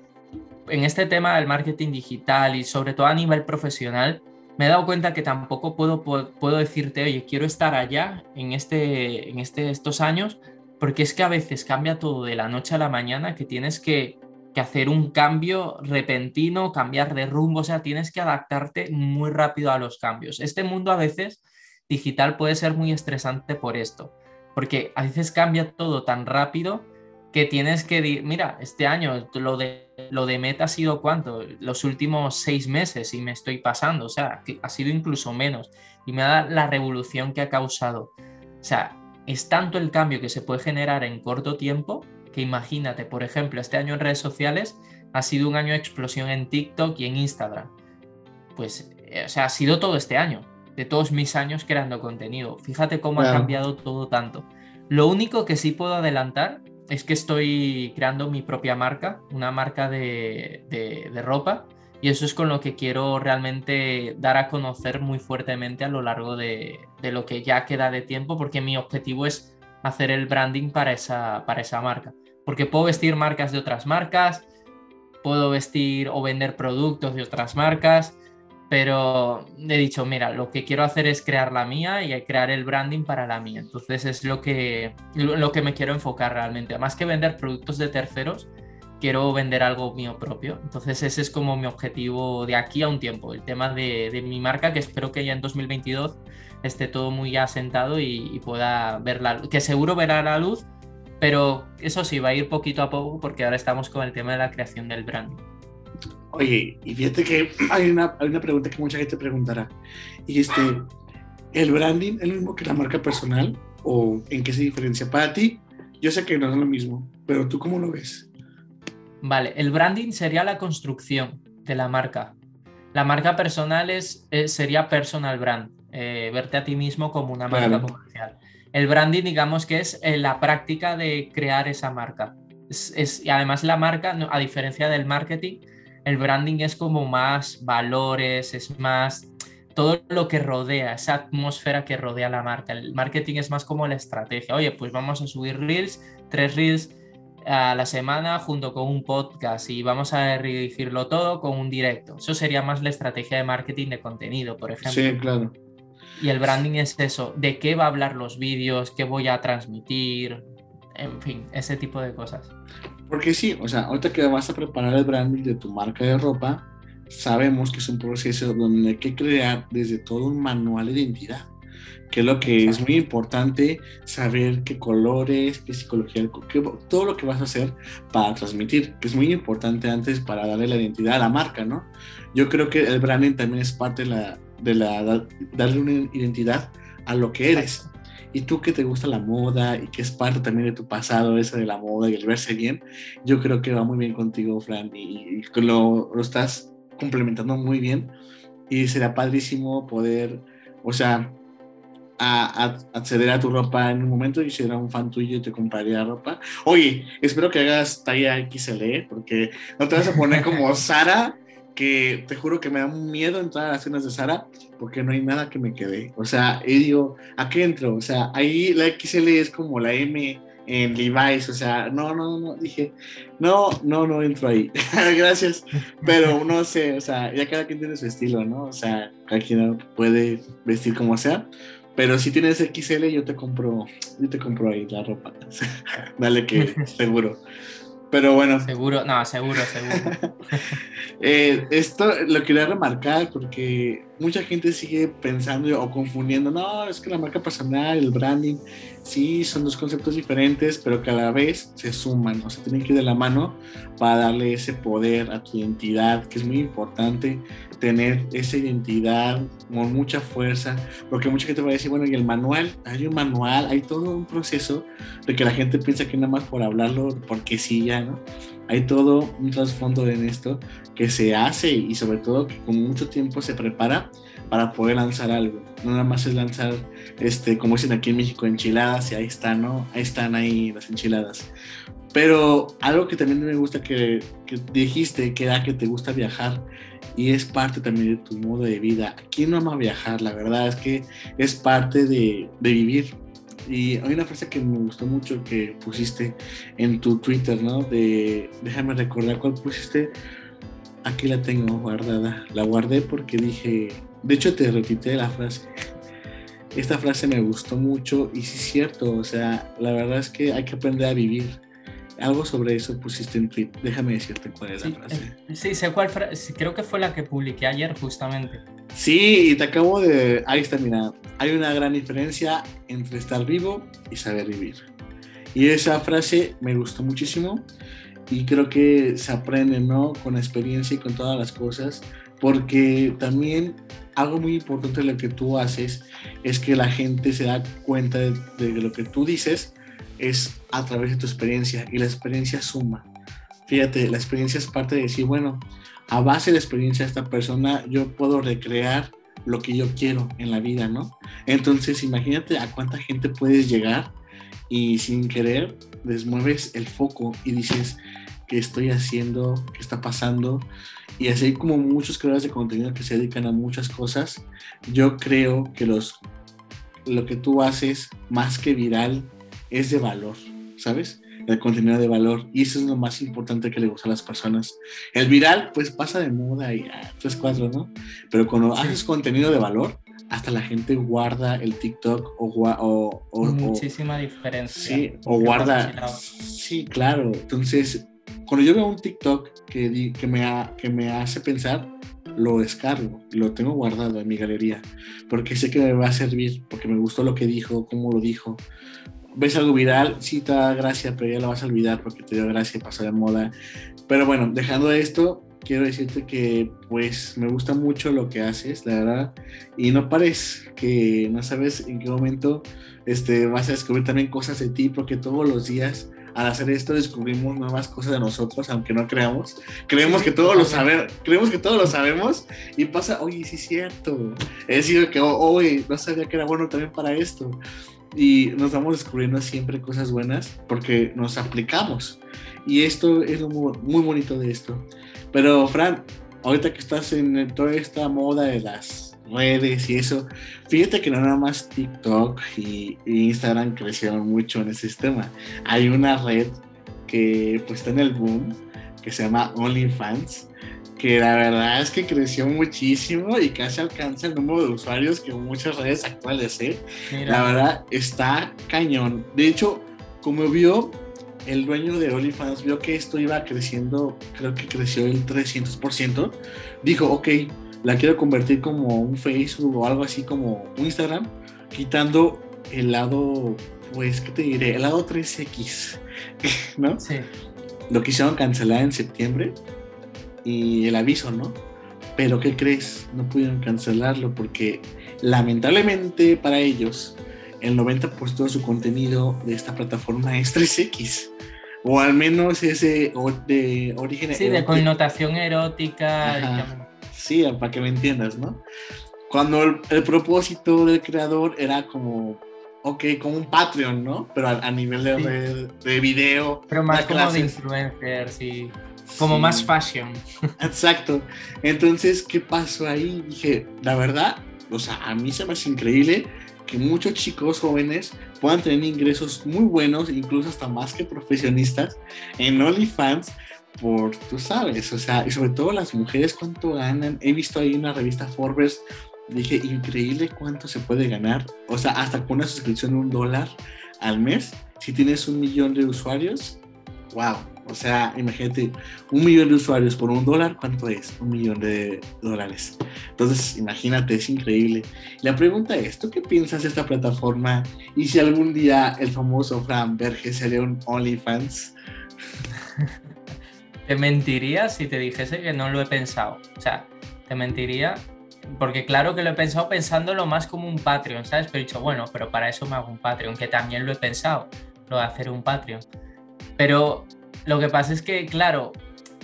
en este tema del marketing digital y sobre todo a nivel profesional, me he dado cuenta que tampoco puedo, puedo, decirte, oye, quiero estar allá en, este, en este, estos años, porque es que a veces cambia todo de la noche a la mañana, que tienes que, que hacer un cambio repentino, cambiar de rumbo, o sea, tienes que adaptarte muy rápido a los cambios. Este mundo a veces digital puede ser muy estresante por esto, porque a veces cambia todo tan rápido que tienes que, mira, este año lo de, lo de Meta ha sido cuánto, los últimos seis meses y me estoy pasando, o sea, ha sido incluso menos y me da la revolución que ha causado. O sea, es tanto el cambio que se puede generar en corto tiempo que imagínate, por ejemplo, este año en redes sociales ha sido un año de explosión en TikTok y en Instagram. Pues, eh, o sea, ha sido todo este año de todos mis años creando contenido. Fíjate cómo ha cambiado todo tanto. Lo único que sí puedo adelantar es que estoy creando mi propia marca, una marca de, de, ropa, y eso es con lo que quiero realmente dar a conocer muy fuertemente a lo largo de, de, lo que ya queda de tiempo, porque mi objetivo es hacer el branding para esa, para esa marca. Porque puedo vestir marcas de otras marcas, puedo vestir o vender productos de otras marcas, pero he dicho, mira, lo que quiero hacer es crear la mía y crear el branding para la mía. Entonces es lo que, lo que me quiero enfocar realmente. Más que vender productos de terceros, quiero vender algo mío propio. Entonces ese es como mi objetivo de aquí a un tiempo. El tema de, de mi marca, que espero que ya en 2022 esté todo muy asentado y, y pueda verla, que seguro verá la luz, pero eso sí, va a ir poquito a poco porque ahora estamos con el tema de la creación del branding. Oye, y fíjate que hay una, hay una pregunta que mucha gente preguntará. Y este, ¿el branding es lo mismo que la marca personal? ¿O en qué se diferencia? Para ti, yo sé que no es lo mismo, pero ¿tú cómo lo ves? Vale, el branding sería la construcción de la marca. La marca personal es, eh, sería personal brand, eh, verte a ti mismo como una marca comercial. El branding, digamos que es eh, la práctica de crear esa marca. Es, y además la marca, a diferencia del marketing, el branding es como más valores, es más todo lo que rodea, esa atmósfera que rodea la marca. El marketing es más como la estrategia. Oye, pues vamos a subir reels, tres reels a la semana junto con un podcast y vamos a dirigirlo todo con un directo. Eso sería más la estrategia de marketing de contenido, por ejemplo. Sí, claro. Y el branding es eso, de qué va a hablar los vídeos, qué voy a transmitir, en fin, ese tipo de cosas. Porque sí, o sea, ahorita que vas a preparar el branding de tu marca de ropa, sabemos que es un proceso donde hay que crear desde todo un manual de identidad, que es lo que es muy importante saber qué colores, qué psicología, todo lo que vas a hacer para transmitir, que es muy importante antes para darle la identidad a la marca, ¿no? Yo creo que el branding también es parte de la, de la darle una identidad a lo que eres y tú que te gusta la moda y que es parte también de tu pasado, esa de la moda y el verse bien, yo creo que va muy bien contigo, Fran, y, lo, lo, estás complementando muy bien y será padrísimo poder, o sea, a, acceder a tu ropa en un momento y si era un fan tuyo te compraría ropa. Oye, espero que hagas talla XL, porque no te vas a poner como Sara que te juro que me da miedo entrar a las cenas de Sara porque no hay nada que me quede. O sea, y digo, ¿a qué entro? O sea, ahí la XL es como la M en Levi's, o sea, no, no, no, dije, no, no, no entro ahí, gracias, pero no sé, o sea, ya cada quien tiene su estilo, ¿no? O sea, cada quien puede vestir como sea, pero si tienes XL yo te compro, yo te compro ahí la ropa, dale que seguro. Pero bueno. Seguro, no, seguro, seguro. Eh, esto lo quería remarcar porque mucha gente sigue pensando o confundiendo, no, es que la marca personal, el branding, sí, son dos conceptos diferentes, pero que a la vez se suman, o sea, tienen que ir de la mano para darle ese poder a tu identidad, que es muy importante tener esa identidad con mucha fuerza, porque mucha gente va a decir, bueno, y el manual, hay un manual, hay todo un proceso de que la gente piensa que nada más por hablarlo, porque sí, ya, ¿no? Hay todo un trasfondo en esto que se hace y sobre todo que con mucho tiempo se prepara para poder lanzar algo. No nada más es lanzar, este, como dicen aquí en México, enchiladas y ahí están, ¿no? Ahí están ahí las enchiladas. Pero algo que también me gusta que, dijiste, que era que te gusta viajar y es parte también de tu modo de vida. ¿Quién no ama viajar? La verdad es que es parte de vivir. Y hay una frase que me gustó mucho que pusiste en tu Twitter, ¿no? De, déjame recordar cuál pusiste. Aquí la tengo guardada. La guardé porque dije, de hecho te repité la frase. Esta frase me gustó mucho y sí es cierto, o sea, la verdad es que hay que aprender a vivir algo sobre eso pusiste en tweet. Déjame decirte cuál es la frase. Eh, sí, sé cuál frase. Creo que fue la que publiqué ayer, justamente. Sí, y te acabo de. Ahí está, mira. Hay una gran diferencia entre estar vivo y saber vivir. Y esa frase me gustó muchísimo y creo que se aprende, ¿no? Con la experiencia y con todas las cosas, porque también algo muy importante de lo que tú haces es que la gente se da cuenta de, de lo que tú dices es a través de tu experiencia y la experiencia suma. Fíjate, la experiencia es parte de decir, bueno, a base de experiencia de esta persona yo puedo recrear lo que yo quiero en la vida, ¿no? Entonces imagínate a cuánta gente puedes llegar y sin querer desmueves el foco y dices, ¿qué estoy haciendo? ¿Qué está pasando? Y así como muchos creadores de contenido que se dedican a muchas cosas, yo creo que los, lo que tú haces más que viral es de valor, ¿sabes? El contenido de valor. Y eso es lo más importante que le gusta a las personas. El viral, pues pasa de moda y ah, tres, cuatro, ¿no? Pero cuando haces contenido de valor, hasta la gente guarda el TikTok o... o, Muchísima diferencia. Sí, o guarda... Sí, claro. Entonces, cuando yo veo un TikTok que, que, me, que me hace pensar, lo descargo, lo tengo guardado en mi galería, porque sé que me va a servir, porque me gustó lo que dijo, cómo lo dijo, ves algo viral, sí te da gracia, pero ya lo vas a olvidar porque te dio gracia y pasó de moda. Pero bueno, dejando esto, quiero decirte que pues me gusta mucho lo que haces, la verdad, y no pares que no sabes en qué momento este, vas a descubrir también cosas de ti, porque todos los días al hacer esto descubrimos nuevas cosas de nosotros, aunque no creamos. Creemos que todo lo sabemos, creemos que todo lo sabemos y pasa, oye, sí es cierto. Es decir, que, oye, no sabía que era bueno también para esto y nos vamos descubriendo siempre cosas buenas porque nos aplicamos. Y esto es lo muy, bonito de esto. Pero Fran, ahorita que estás en toda esta moda de las redes y eso, fíjate que no nada más TikTok y, Instagram crecieron mucho en ese sistema. Hay una red que pues está en el boom que se llama OnlyFans que la verdad es que creció muchísimo y casi alcanza el número de usuarios que muchas redes actuales, ¿eh? La verdad está cañón. De hecho, como vio el dueño de OnlyFans, vio que esto iba creciendo, creo que creció el 300%, dijo, ok, la quiero convertir como un Facebook o algo así como un Instagram, quitando el lado, pues, ¿qué te diré? El lado 3X, ¿no? Sí. Lo quisieron cancelar en septiembre y el aviso, ¿no? Pero ¿qué crees? No pudieron cancelarlo porque lamentablemente para ellos el 90% de su contenido de esta plataforma es 3X. O al menos ese de origen Sí, de connotación erótica. Sí, para que me entiendas, ¿no? Cuando el, propósito del creador era como, ok, como un Patreon, ¿no? Pero a, nivel de, de, video. Pero más como de influencers y como más fashion. Exacto. Entonces, ¿qué pasó ahí? Dije, la verdad, o sea, a mí se me hace increíble que muchos chicos jóvenes puedan tener ingresos muy buenos, incluso hasta más que profesionistas, en OnlyFans, por, tú sabes, o sea, y sobre todo las mujeres cuánto ganan. He visto ahí una revista Forbes, dije, increíble cuánto se puede ganar, o sea, hasta con una suscripción de un dólar al mes, si tienes un millón de usuarios, wow, o sea, imagínate, un millón de usuarios por un dólar, ¿cuánto es? Un millón de dólares. Entonces, imagínate, es increíble. La pregunta es, ¿tú qué piensas de esta plataforma? Y si algún día el famoso Fran Berge sería un OnlyFans. Te mentiría si te dijese que no lo he pensado. O sea, te mentiría porque claro que lo he pensado pensándolo más como un Patreon, ¿sabes? Pero he dicho, bueno, pero para eso me hago un Patreon, que también lo he pensado, lo de hacer un Patreon. Pero lo que pasa es que, claro,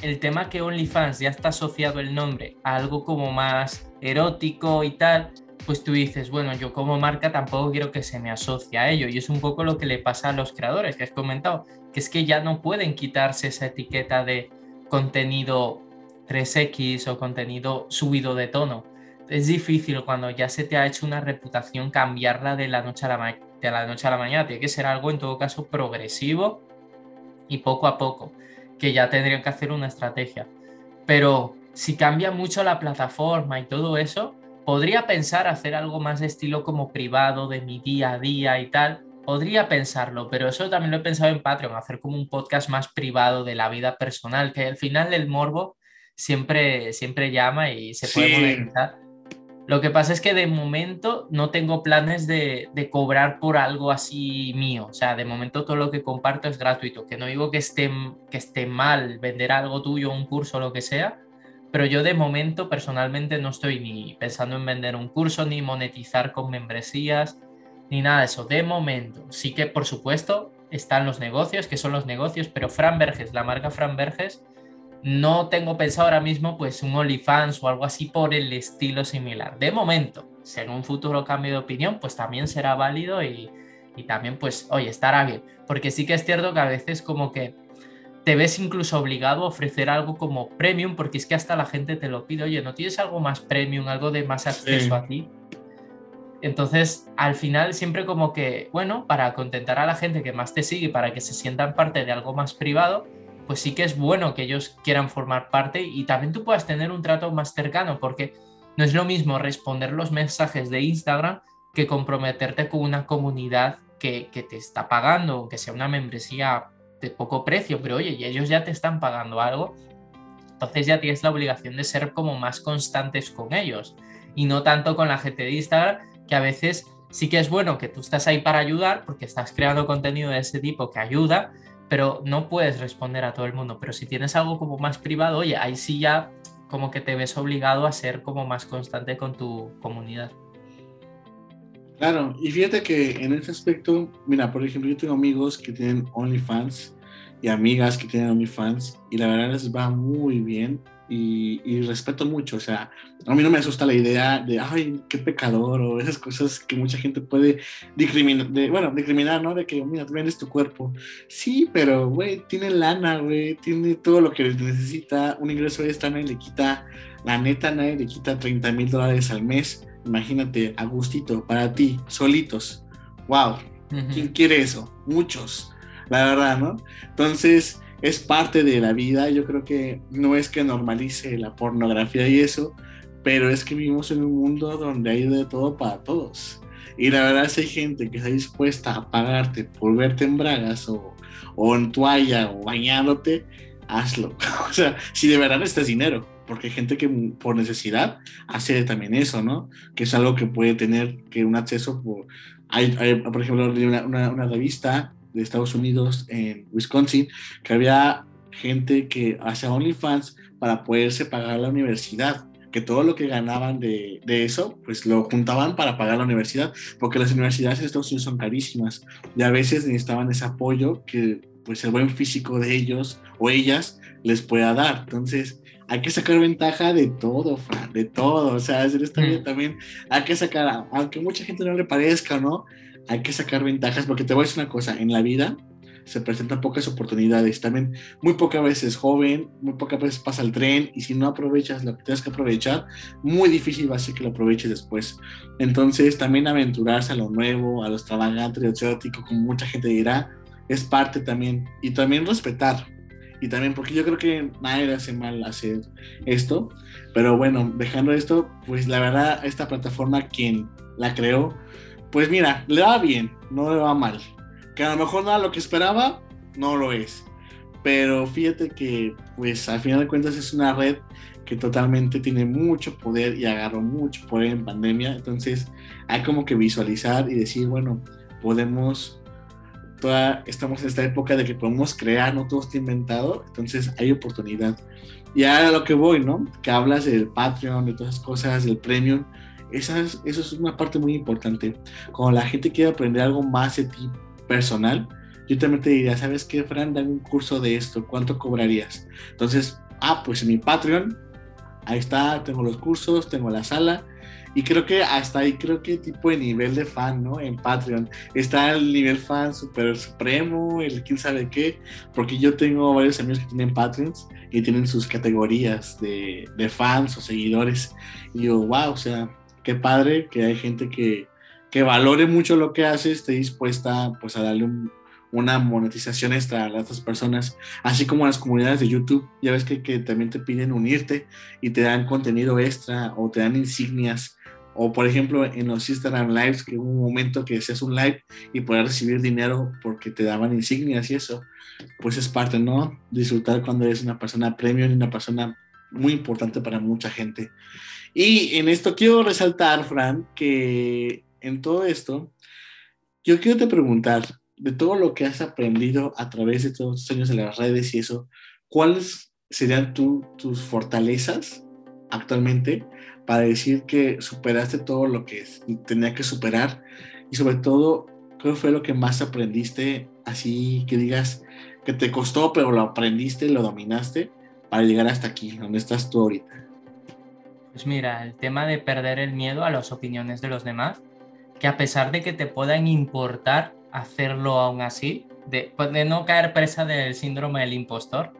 el tema que OnlyFans ya está asociado el nombre a algo como más erótico y tal, pues tú dices, bueno, yo como marca tampoco quiero que se me asocie a ello. Y es un poco lo que le pasa a los creadores que has comentado, que es que ya no pueden quitarse esa etiqueta de contenido 3X o contenido subido de tono. Es difícil cuando ya se te ha hecho una reputación cambiarla de la noche a la, de la, noche a la mañana. Tiene que ser algo en todo caso progresivo y poco a poco, que ya tendrían que hacer una estrategia. Pero si cambia mucho la plataforma y todo eso, podría pensar hacer algo más de estilo como privado, de mi día a día y tal. Podría pensarlo, pero eso también lo he pensado en Patreon, hacer como un podcast más privado de la vida personal, que al final el morbo siempre, siempre llama y se puede monetizar. Lo que pasa es que de momento no tengo planes de, cobrar por algo así mío. O sea, de momento todo lo que comparto es gratuito. Que no digo que esté, que esté mal vender algo tuyo, un curso, lo que sea. Pero yo de momento personalmente no estoy ni pensando en vender un curso, ni monetizar con membresías, ni nada de eso. De momento. Sí que, por supuesto, están los negocios, que son los negocios, pero Fran Verges, la marca Fran Verges, no tengo pensado ahora mismo pues un OnlyFans o algo así por el estilo similar. De momento, si en un futuro cambio de opinión, pues también será válido y, también pues, oye, estará bien. Porque sí que es cierto que a veces como que te ves incluso obligado a ofrecer algo como premium, porque es que hasta la gente te lo pide, oye, ¿no tienes algo más premium, algo de más acceso a ti? Entonces, al final, siempre como que, bueno, para contentar a la gente que más te sigue, para que se sientan parte de algo más privado, pues sí que es bueno que ellos quieran formar parte y también tú puedas tener un trato más cercano, porque no es lo mismo responder los mensajes de Instagram que comprometerte con una comunidad que, te está pagando, aunque sea una membresía de poco precio, pero oye, y ellos ya te están pagando algo, entonces ya tienes la obligación de ser como más constantes con ellos y no tanto con la gente de Instagram, que a veces sí que es bueno que tú estás ahí para ayudar porque estás creando contenido de ese tipo que ayuda, pero no puedes responder a todo el mundo. Pero si tienes algo como más privado, oye, ahí sí ya como que te ves obligado a ser como más constante con tu comunidad. Claro, y fíjate que en ese aspecto, mira, por ejemplo, yo tengo amigos que tienen OnlyFans y amigas que tienen OnlyFans y la verdad les va muy bien y, respeto mucho, o sea, a mí no me asusta la idea de, ay, qué pecador, o esas cosas que mucha gente puede discriminar, de, bueno, discriminar, ¿no? De que, mira, tú vendes tu cuerpo. Sí, pero, güey, tiene lana, güey, tiene todo lo que necesita, un ingreso extra, nadie le quita, la neta, nadie le quita 30 mil dólares al mes. Imagínate, a gustito, para ti, solitos. Wow, ¿quién quiere eso? Muchos, la verdad, ¿no? Entonces, es parte de la vida. Yo creo que no es que normalice la pornografía y eso, pero es que vivimos en un mundo donde hay de todo para todos. Y la verdad, si hay gente que está dispuesta a pagarte por verte en bragas o, o en toalla o bañándote, hazlo. o sea, si de verdad necesitas dinero, porque hay gente que por necesidad hace también eso, ¿no? Que es algo que puede tener que un acceso por... Hay, por ejemplo, una, una revista de Estados Unidos, en Wisconsin, que había gente que hacía OnlyFans para poderse pagar la universidad, que todo lo que ganaban de, de, eso, pues lo juntaban para pagar la universidad, porque las universidades en Estados Unidos son carísimas y a veces necesitaban ese apoyo que pues el buen físico de ellos o ellas les pueda dar. Entonces, hay que sacar ventaja de todo, de todo. O sea, es también, mm. también hay que sacar, aunque mucha gente no le parezca, ¿no? Hay que sacar ventajas, porque te voy a decir una cosa, en la vida se presentan pocas oportunidades, también muy pocas veces joven, muy pocas veces pasa el tren y si no aprovechas lo que tienes que aprovechar, muy difícil va a ser que lo aproveches después. Entonces también aventurarse a lo nuevo, a lo extravagante, lo exótico, como mucha gente dirá, es parte también y también respetar. Y también porque yo creo que nadie hace mal hacer esto, pero bueno, dejando esto, pues la verdad esta plataforma quien la creó pues mira, le va bien, no le va mal. Que a lo mejor nada lo que esperaba, no lo es. Pero fíjate que, pues al final de cuentas es una red que totalmente tiene mucho poder y agarró mucho poder en pandemia. Entonces hay como que visualizar y decir, bueno, podemos, toda, estamos en esta época de que podemos crear, no todo está inventado, entonces hay oportunidad. Y ahora lo que voy, ¿no? Que hablas del Patreon, de todas esas cosas, del Premium esa es, eso es una parte muy importante. Cuando la gente quiere aprender algo más de ti personal, yo también te diría, ¿sabes qué, Fran? Dame un curso de esto, ¿cuánto cobrarías? Entonces, ah, pues en mi Patreon, ahí está, tengo los cursos, tengo la sala, y creo que hasta ahí, creo que tipo de nivel de fan, ¿no? En Patreon. Está el nivel fan super supremo, el quién sabe qué, porque yo tengo varios amigos que tienen Patreons y tienen sus categorías de, de fans o seguidores. Y yo, wow, o sea, qué padre que hay gente que, que valore mucho lo que hace, esté dispuesta pues a darle una monetización extra a estas personas, así como las comunidades de YouTube, ya ves que, que, también te piden unirte y te dan contenido extra o te dan insignias, o por ejemplo en los Instagram Lives, que hubo un momento que hacías un live y podías recibir dinero porque te daban insignias y eso, pues es parte, ¿no? Disfrutar cuando eres una persona premium y una persona muy importante para mucha gente. Y en esto quiero resaltar, Fran, que en todo esto, yo quiero te preguntar, de todo lo que has aprendido a través de todos estos años en las redes y eso, ¿cuáles serían tus fortalezas actualmente para decir que superaste todo lo que tenía que superar? Y sobre todo, ¿qué fue lo que más aprendiste así que digas que te costó, pero lo aprendiste, lo dominaste para llegar hasta aquí, donde estás tú ahorita? Pues mira, el tema de perder el miedo a las opiniones de los demás, que a pesar de que te puedan importar hacerlo aún así, de, pues, no caer presa del síndrome del impostor,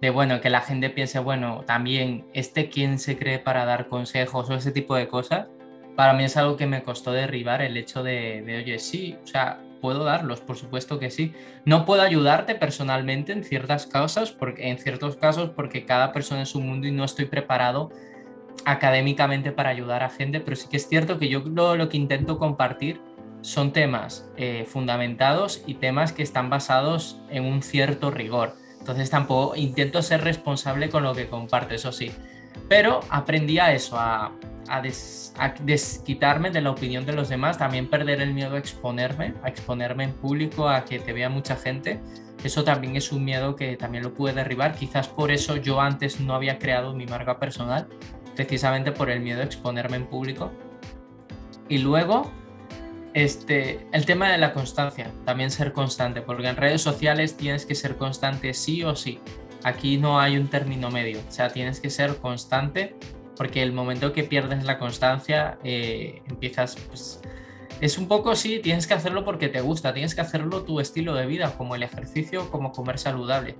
de bueno, que la gente piense, bueno, también este quién se cree para dar consejos o ese tipo de cosas, para mí es algo que me costó derribar el hecho de, de oye, sí, o sea, puedo darlos, por supuesto que sí. No puedo ayudarte personalmente en ciertas causas, porque, en ciertos casos, porque cada persona es un mundo y no estoy preparado académicamente para ayudar a gente, pero sí que es cierto que yo lo, que intento compartir son temas eh, fundamentados y temas que están basados en un cierto rigor. Entonces tampoco intento ser responsable con lo que comparto, eso sí. Pero aprendí a eso, a, a, desquitarme de la opinión de los demás, también perder el miedo a exponerme, a exponerme en público, a que te vea mucha gente. Eso también es un miedo que también lo pude derribar. Quizás por eso yo antes no había creado mi marca personal, precisamente por el miedo a exponerme en público. Y luego, este, el tema de la constancia, también ser constante, porque en redes sociales tienes que ser constante sí o sí. Aquí no hay un término medio, o sea, tienes que ser constante porque el momento que pierdes la constancia eh, empiezas, pues, es un poco sí, tienes que hacerlo porque te gusta, tienes que hacerlo tu estilo de vida, como el ejercicio, como comer saludable.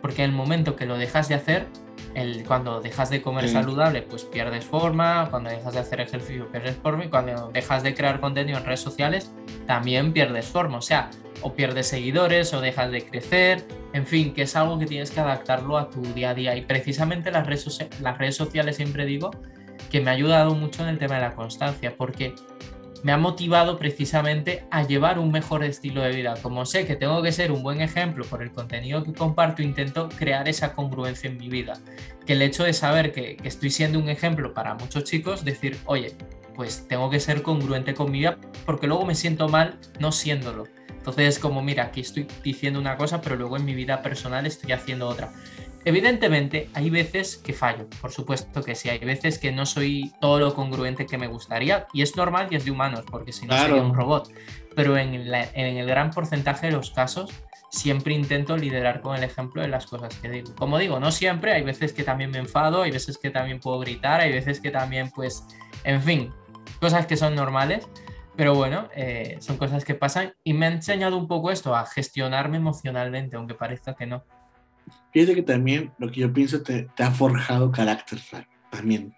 Porque el momento que lo dejas de hacer, el, cuando dejas de comer saludable, pues pierdes forma, cuando dejas de hacer ejercicio pierdes forma y cuando dejas de crear contenido en redes sociales también pierdes forma. O sea, o pierdes seguidores o dejas de crecer, en fin, que es algo que tienes que adaptarlo a tu día a día. Y precisamente las redes, las redes sociales siempre digo que me ha ayudado mucho en el tema de la constancia, porque me ha motivado precisamente a llevar un mejor estilo de vida. Como sé que tengo que ser un buen ejemplo por el contenido que comparto, intento crear esa congruencia en mi vida. Que el hecho de saber que, estoy siendo un ejemplo para muchos chicos, decir, oye, pues tengo que ser congruente con mi vida porque luego me siento mal no siéndolo. Entonces es como, mira, aquí estoy diciendo una cosa, pero luego en mi vida personal estoy haciendo otra. Evidentemente, hay veces que fallo, por supuesto que sí, hay veces que no soy todo lo congruente que me gustaría, y es normal y es de humanos, porque si no sería un robot. Pero en, en el gran porcentaje de los casos, siempre intento liderar con el ejemplo de las cosas que digo. Como digo, no siempre, hay veces que también me enfado, hay veces que también puedo gritar, hay veces que también, pues, en fin, cosas que son normales, Pero bueno, eh, son cosas que pasan y me ha enseñado un poco esto, a gestionarme emocionalmente, aunque parezca que no. Fíjate que también lo que yo pienso te, te ha forjado carácter, también.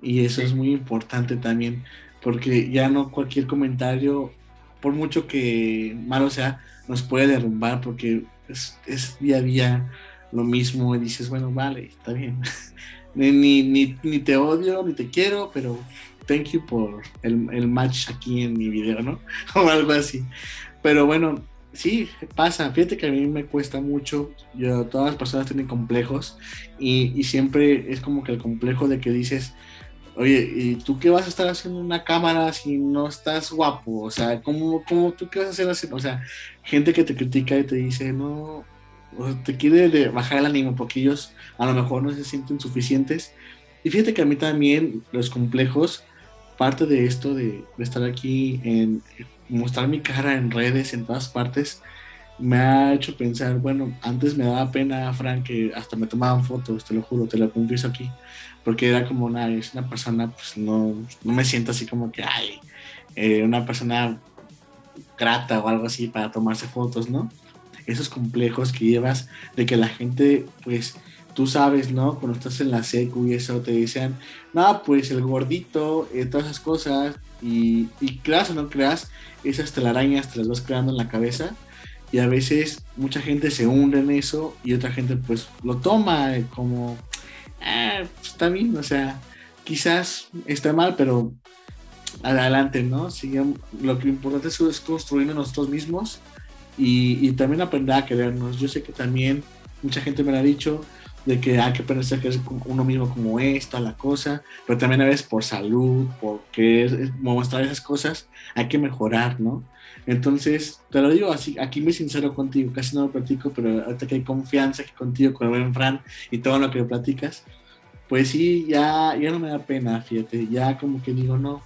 Y eso es muy importante también, porque ya no cualquier comentario, por mucho que malo sea, nos puede derrumbar, porque es, es día a día lo mismo y dices, bueno, vale, está bien. ni, ni, ni, te odio, ni te quiero, pero thank you por el, el, match aquí en mi video, ¿no? o algo así. Pero bueno, sí, pasa. Fíjate que a mí me cuesta mucho. Yo, todas las personas tienen complejos y, y siempre es como que el complejo de que dices, Oye, ¿y tú qué vas a estar haciendo en una cámara si no estás guapo? O sea, ¿cómo, cómo tú qué vas a hacer? O sea, gente que te critica y te dice, no, te quiere bajar el ánimo porque ellos a lo mejor no se sienten suficientes. Y fíjate que a mí también los complejos, parte de esto de, de estar aquí en mostrar mi cara en redes, en todas partes, me ha hecho pensar, bueno, antes me daba pena, Frank, que hasta me tomaban fotos, te lo juro, te lo confieso aquí, porque era como una, es una persona, pues no, no me siento así como que, ay, eh, una persona grata o algo así para tomarse fotos, ¿no? Esos complejos que llevas de que la gente, pues, tú sabes, ¿no? Cuando estás en la secu y eso, te dicen, no, pues el gordito, eh, todas esas cosas, y, y creas o no creas, esas telarañas te las vas creando en la cabeza y a veces mucha gente se hunde en eso y otra gente pues lo toma como, ah, pues, está bien, o sea, quizás está mal, pero adelante, ¿no? Sigamos. Lo que importante es, es construirnos nosotros mismos y, y, también aprender a querernos. Yo sé que también mucha gente me lo ha dicho de que hay que aprender a querer uno mismo como es, toda la cosa, pero también a veces por salud, por querer mostrar esas cosas, hay que mejorar, ¿no? Entonces, te lo digo así, aquí me sincero contigo, casi no lo platico, pero ahorita que hay confianza que contigo, con el buen Fran y todo lo que platicas, pues sí, ya, ya no me da pena, fíjate, ya como que digo, no,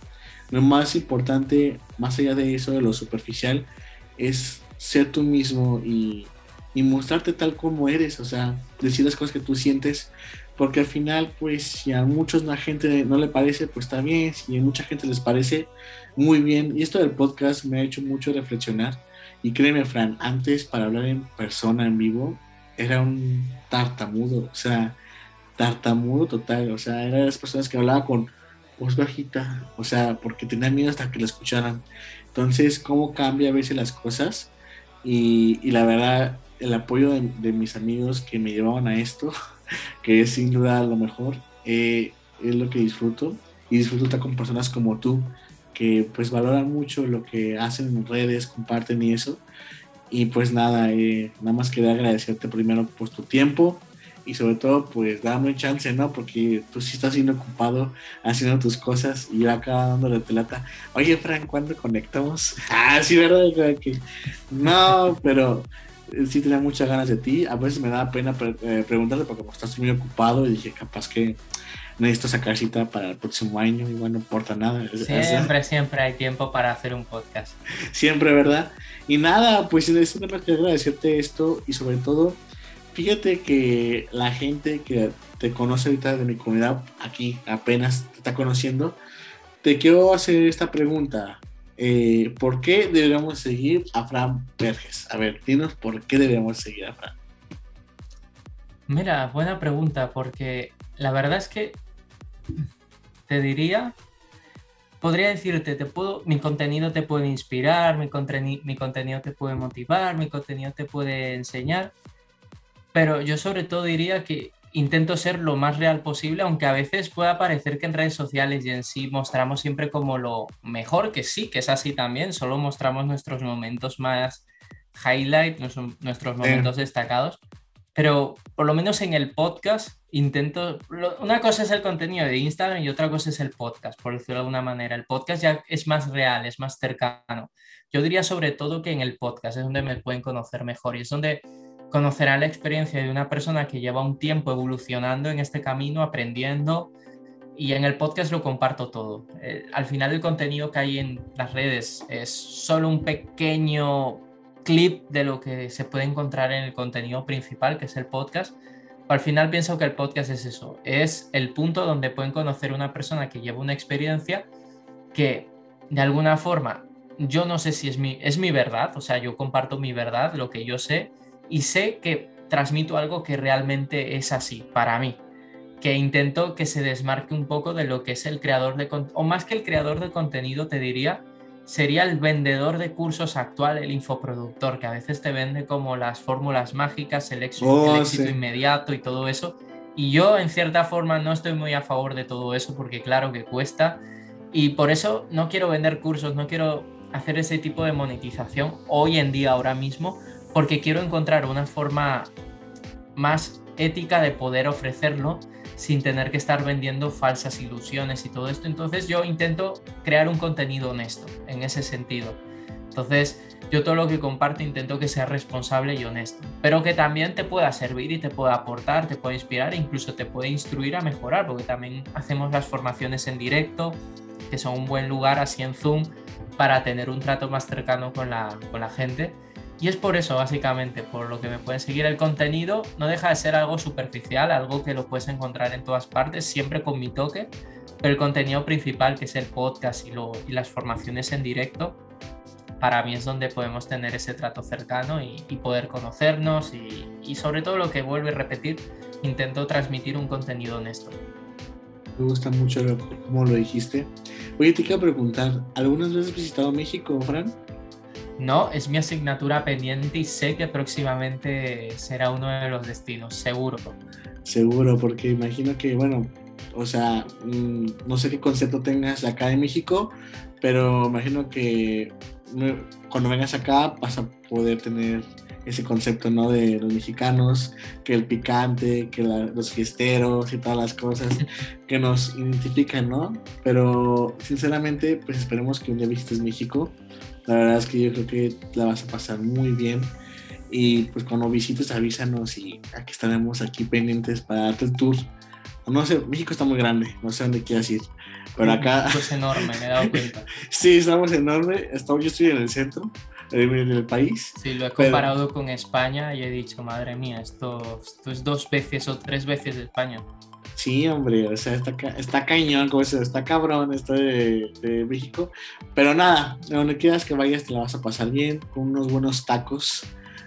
lo más importante, más allá de eso, de lo superficial, es ser tú mismo y, y mostrarte tal como eres, o sea, decir las cosas que tú sientes, porque al final, pues, si a muchos la gente no le parece, pues está bien, si a mucha gente les parece, muy bien. Y esto del podcast me ha hecho mucho reflexionar. Y créeme, Fran, antes para hablar en persona, en vivo, era un tartamudo, o sea, tartamudo total, o sea, era de las personas que hablaba con voz bajita, o sea, porque tenía miedo hasta que lo escucharan. Entonces, ¿cómo cambia a veces las cosas? Y, y la verdad, el apoyo de, mis amigos que me llevaban a esto, que es sin duda lo mejor, eh, es lo que disfruto. Y disfruto estar con personas como tú, que pues valoran mucho lo que hacen en redes, comparten y eso. Y pues nada, eh, nada más quería agradecerte primero pues tu tiempo y sobre todo pues dame chance, ¿no? Porque tú sí estás siendo ocupado haciendo tus cosas y yo acá dándole telata. Oye, Frank, ¿cuándo conectamos? Ah, sí, ¿verdad? No, pero sí tenía muchas ganas de ti. A veces me daba pena pre eh, preguntarte porque como estás muy ocupado y dije, capaz que necesito sacar cita para el próximo año, igual no importa nada. Siempre, siempre hay tiempo para hacer un podcast. Siempre, ¿verdad? Y nada, pues es una que agradecerte esto y sobre todo, fíjate que la gente que te conoce ahorita de mi comunidad, aquí apenas te está conociendo, te quiero hacer esta pregunta. Eh, ¿Por qué deberíamos seguir a Fran Verges? A ver, dinos por qué deberíamos seguir a Fran. Mira, buena pregunta, porque la verdad es que te diría, podría decirte, te puedo, mi contenido te puede inspirar, mi, mi contenido te puede motivar, mi contenido te puede enseñar, pero yo sobre todo diría que intento ser lo más real posible, aunque a veces pueda parecer que en redes sociales y en sí mostramos siempre como lo mejor, que sí, que es así también, solo mostramos nuestros momentos más highlight, nuestros momentos destacados, pero por lo menos en el podcast intento, una cosa es el contenido de Instagram y otra cosa es el podcast, por decirlo de alguna manera. El podcast ya es más real, es más cercano. Yo diría sobre todo que en el podcast es donde me pueden conocer mejor y es donde conocerán la experiencia de una persona que lleva un tiempo evolucionando en este camino, aprendiendo y en el podcast lo comparto todo. Eh, al final el contenido que hay en las redes es solo un pequeño clip de lo que se puede encontrar en el contenido principal, que es el podcast. Al final pienso que el podcast es eso, es el punto donde pueden conocer una persona que lleva una experiencia que de alguna forma, yo no sé si es mi, es mi verdad, o sea, yo comparto mi verdad, lo que yo sé, y sé que transmito algo que realmente es así para mí, que intento que se desmarque un poco de lo que es el creador de o más que el creador de contenido, te diría, sería el vendedor de cursos actual, el infoproductor, que a veces te vende como las fórmulas mágicas, el éxito, oh, inmediato y todo eso. Y yo en cierta forma no estoy muy a favor de todo eso porque claro que cuesta y por eso no quiero vender cursos, no quiero hacer ese tipo de monetización hoy en día, ahora mismo, porque quiero encontrar una forma más ética de poder ofrecerlo sin tener que estar vendiendo falsas ilusiones y todo esto. Entonces yo intento crear un contenido honesto en ese sentido. Entonces yo todo lo que comparto intento que sea responsable y honesto, pero que también te pueda servir y te pueda aportar, te pueda inspirar e incluso te puede instruir a mejorar, porque también hacemos las formaciones en directo, que son un buen lugar así en Zoom para tener un trato más cercano con la, con la gente y es por eso, básicamente, por lo que me pueden seguir el contenido, no deja de ser algo superficial, algo que lo puedes encontrar en todas partes, siempre con mi toque, pero el contenido principal, que es el podcast y, y las formaciones en directo, para mí es donde podemos tener ese trato cercano y, poder conocernos y, sobre todo lo que vuelve a repetir, intento transmitir un contenido honesto. Me gusta mucho como lo dijiste. Oye, te quiero preguntar, ¿algunas veces has visitado México, Fran? No, es mi asignatura pendiente y sé que próximamente será uno de los destinos, seguro. Seguro, porque imagino que, bueno, o sea, mm, no sé qué concepto tengas acá en México, pero imagino que cuando vengas acá vas a poder tener ese concepto, ¿no? De los mexicanos, que el picante, que los fiesteros y todas las cosas que nos identifican, ¿no? Pero sinceramente, pues esperemos que un día visites México la verdad es que yo creo que la vas a pasar muy bien. Y pues cuando visites avísanos y aquí estaremos aquí pendientes para darte el tour. No sé, México está muy grande, no sé dónde quieras ir. Pero acá... Es enorme, me he dado cuenta. sí, estamos enorme. Yo estoy en el centro del país. Sí, lo he comparado con España y he dicho, madre mía, esto, esto es dos veces o tres veces España. Sí, hombre, o sea, está, está cañón, como se está cabrón esto de, de, México. Pero nada, donde quieras que vayas te la vas a pasar bien, con unos buenos tacos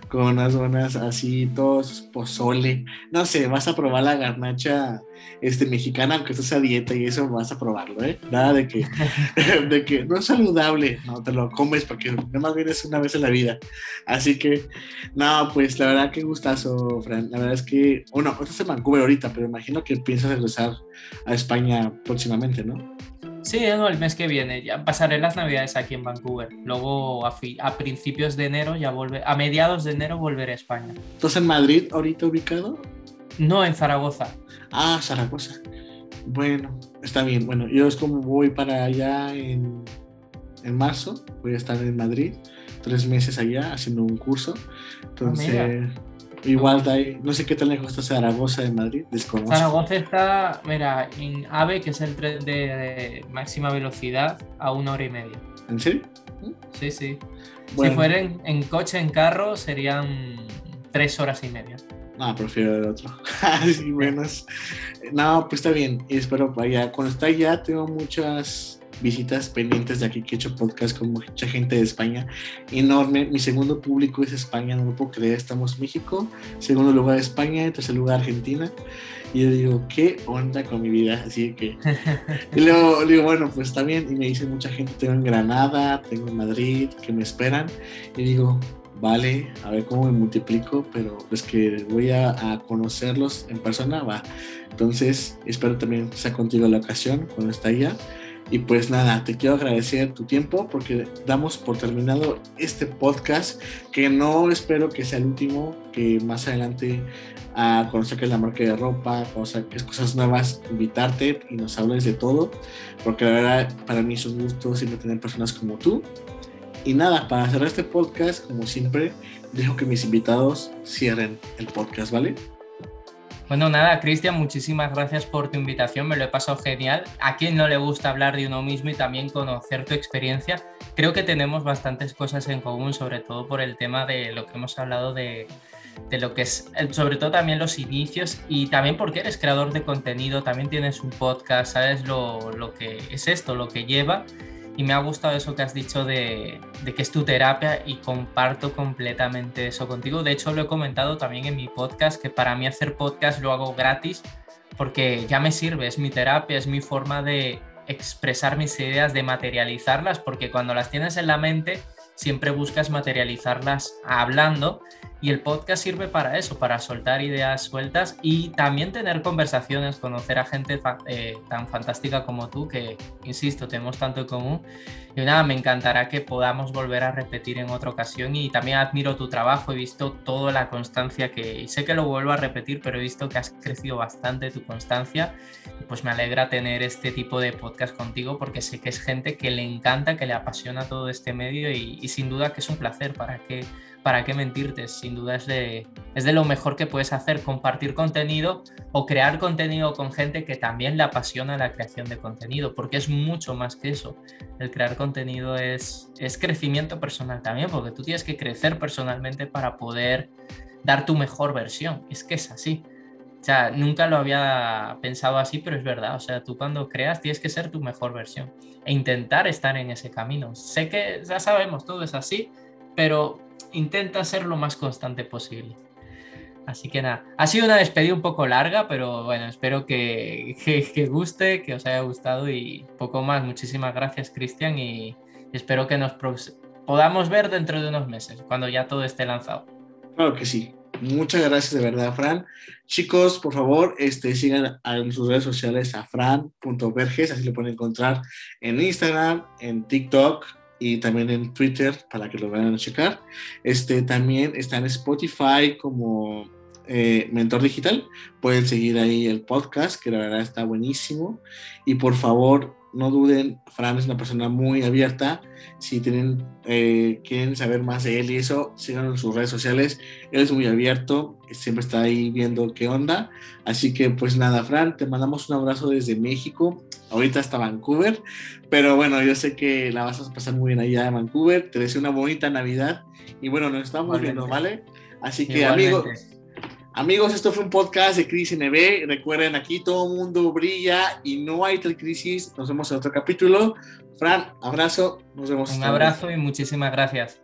con unas buenas así, todos pozole. No sé, vas a probar la garnacha este, mexicana, aunque estés a dieta y eso vas a probarlo, ¿eh? Nada de que, de que no es saludable, no, te lo comes porque más vienes una vez en la vida. Así que, no, pues la verdad que gustazo, Fran. La verdad es que, bueno, estás en Vancouver ahorita, pero imagino que piensas regresar a España próximamente, ¿no? Sí, no, el mes que viene. Ya pasaré las navidades aquí en Vancouver. Luego a, a, principios de enero ya vuelve, a mediados de enero volveré a España. ¿Estás en Madrid ahorita ubicado? No, en Zaragoza. Ah, Zaragoza. Bueno, está bien. Bueno, yo es como voy para allá en, en marzo. Voy a estar en Madrid tres meses allá haciendo un curso. Ah, Entonces, Igual de no sé qué tan lejos está Zaragoza de Madrid, desconozco. Zaragoza está, mira, en AVE, que es el tren de, máxima velocidad, a una hora y media. ¿En serio? Sí, sí. Si fuera en, coche, en carro, serían tres horas y media. No, prefiero el otro. Así menos. No, pues está bien. Y espero vaya. Cuando está allá, tengo muchas visitas pendientes de aquí que he hecho podcast con mucha gente de España. Enorme. Mi segundo público es España, no lo puedo creer. Estamos México, segundo lugar España, tercer lugar Argentina. Y yo digo, ¿qué onda con mi vida? Así que. Y luego digo, bueno, pues está bien. Y me dice mucha gente, tengo en Granada, tengo en Madrid, que me esperan. Y digo, vale, a ver cómo me multiplico, pero es que voy a, a, conocerlos en persona, va. Entonces, espero también sea contigo la ocasión cuando está allá. Y pues nada, te quiero agradecer tu tiempo porque damos por terminado este podcast que no espero que sea el último, que más adelante ah, cuando saques la marca de ropa, cuando saques cosas nuevas, invitarte y nos hables de todo, porque la verdad para mí es un gusto siempre tener personas como tú. Y nada, para cerrar este podcast, como siempre, dejo que mis invitados cierren el podcast, ¿vale? Bueno, nada, Cristian, muchísimas gracias por tu invitación, me lo he pasado genial. A quien no le gusta hablar de uno mismo y también conocer tu experiencia, creo que tenemos bastantes cosas en común, sobre todo por el tema de lo que hemos hablado de, de lo que es, sobre todo también los inicios y también porque eres creador de contenido, también tienes un podcast, sabes lo, lo que es esto, lo que lleva y me ha gustado eso que has dicho de, que es tu terapia y comparto completamente eso contigo. De hecho, lo he comentado también en mi podcast, que para mí hacer podcast lo hago gratis porque ya me sirve, es mi terapia, es mi forma de expresar mis ideas, de materializarlas, porque cuando las tienes en la mente, siempre buscas materializarlas hablando y el podcast sirve para eso, para soltar ideas sueltas y también tener conversaciones, conocer a gente eh, tan fantástica como tú, que, insisto, tenemos tanto en común. Y nada, me encantará que podamos volver a repetir en otra ocasión y también admiro tu trabajo, he visto toda la constancia que, sé que lo vuelvo a repetir, pero he visto que has crecido bastante tu constancia. Pues me alegra tener este tipo de podcast contigo porque sé que es gente que le encanta, que le apasiona todo este medio y sin duda que es un placer para que ¿para qué mentirte? Sin duda es de, es de lo mejor que puedes hacer, compartir contenido o crear contenido con gente que también le apasiona la creación de contenido, porque es mucho más que eso. El crear contenido es, es crecimiento personal también, porque tú tienes que crecer personalmente para poder dar tu mejor versión. Es que es así. O sea, nunca lo había pensado así, pero es verdad. O sea, tú cuando creas tienes que ser tu mejor versión e intentar estar en ese camino. Sé que ya sabemos, todo es así, pero intenta ser lo más constante posible. Así que nada, ha sido una despedida un poco larga, pero bueno, espero que, que, guste, que os haya gustado y poco más. Muchísimas gracias, Cristian, y espero que nos podamos ver dentro de unos meses, cuando ya todo esté lanzado. Claro que sí. Muchas gracias de verdad, Fran. Chicos, por favor, este, sigan en sus redes sociales a fran.verges, así lo pueden encontrar en Instagram, en TikTok, y también en Twitter para que lo vayan a checar. Este, también está en Spotify como eh, Mentor Digital. Pueden seguir ahí el podcast, que la verdad está buenísimo. Y por favor, no duden, Fran es una persona muy abierta. Si tienen, eh, quieren saber más de él y eso, síganlo en sus redes sociales. Él es muy abierto, siempre está ahí viendo qué onda. Así que pues nada, Fran, te mandamos un abrazo desde México, ahorita hasta Vancouver. Pero bueno, yo sé que la vas a pasar muy bien allá en Vancouver. Te deseo una bonita Navidad. Y bueno, nos estamos viendo, ¿vale? Así que amigos Amigos, esto fue un podcast de Crisis NB. Recuerden, aquí todo mundo brilla y no hay tal crisis. Nos vemos en otro capítulo. Fran, abrazo. Nos vemos. Un abrazo y muchísimas gracias.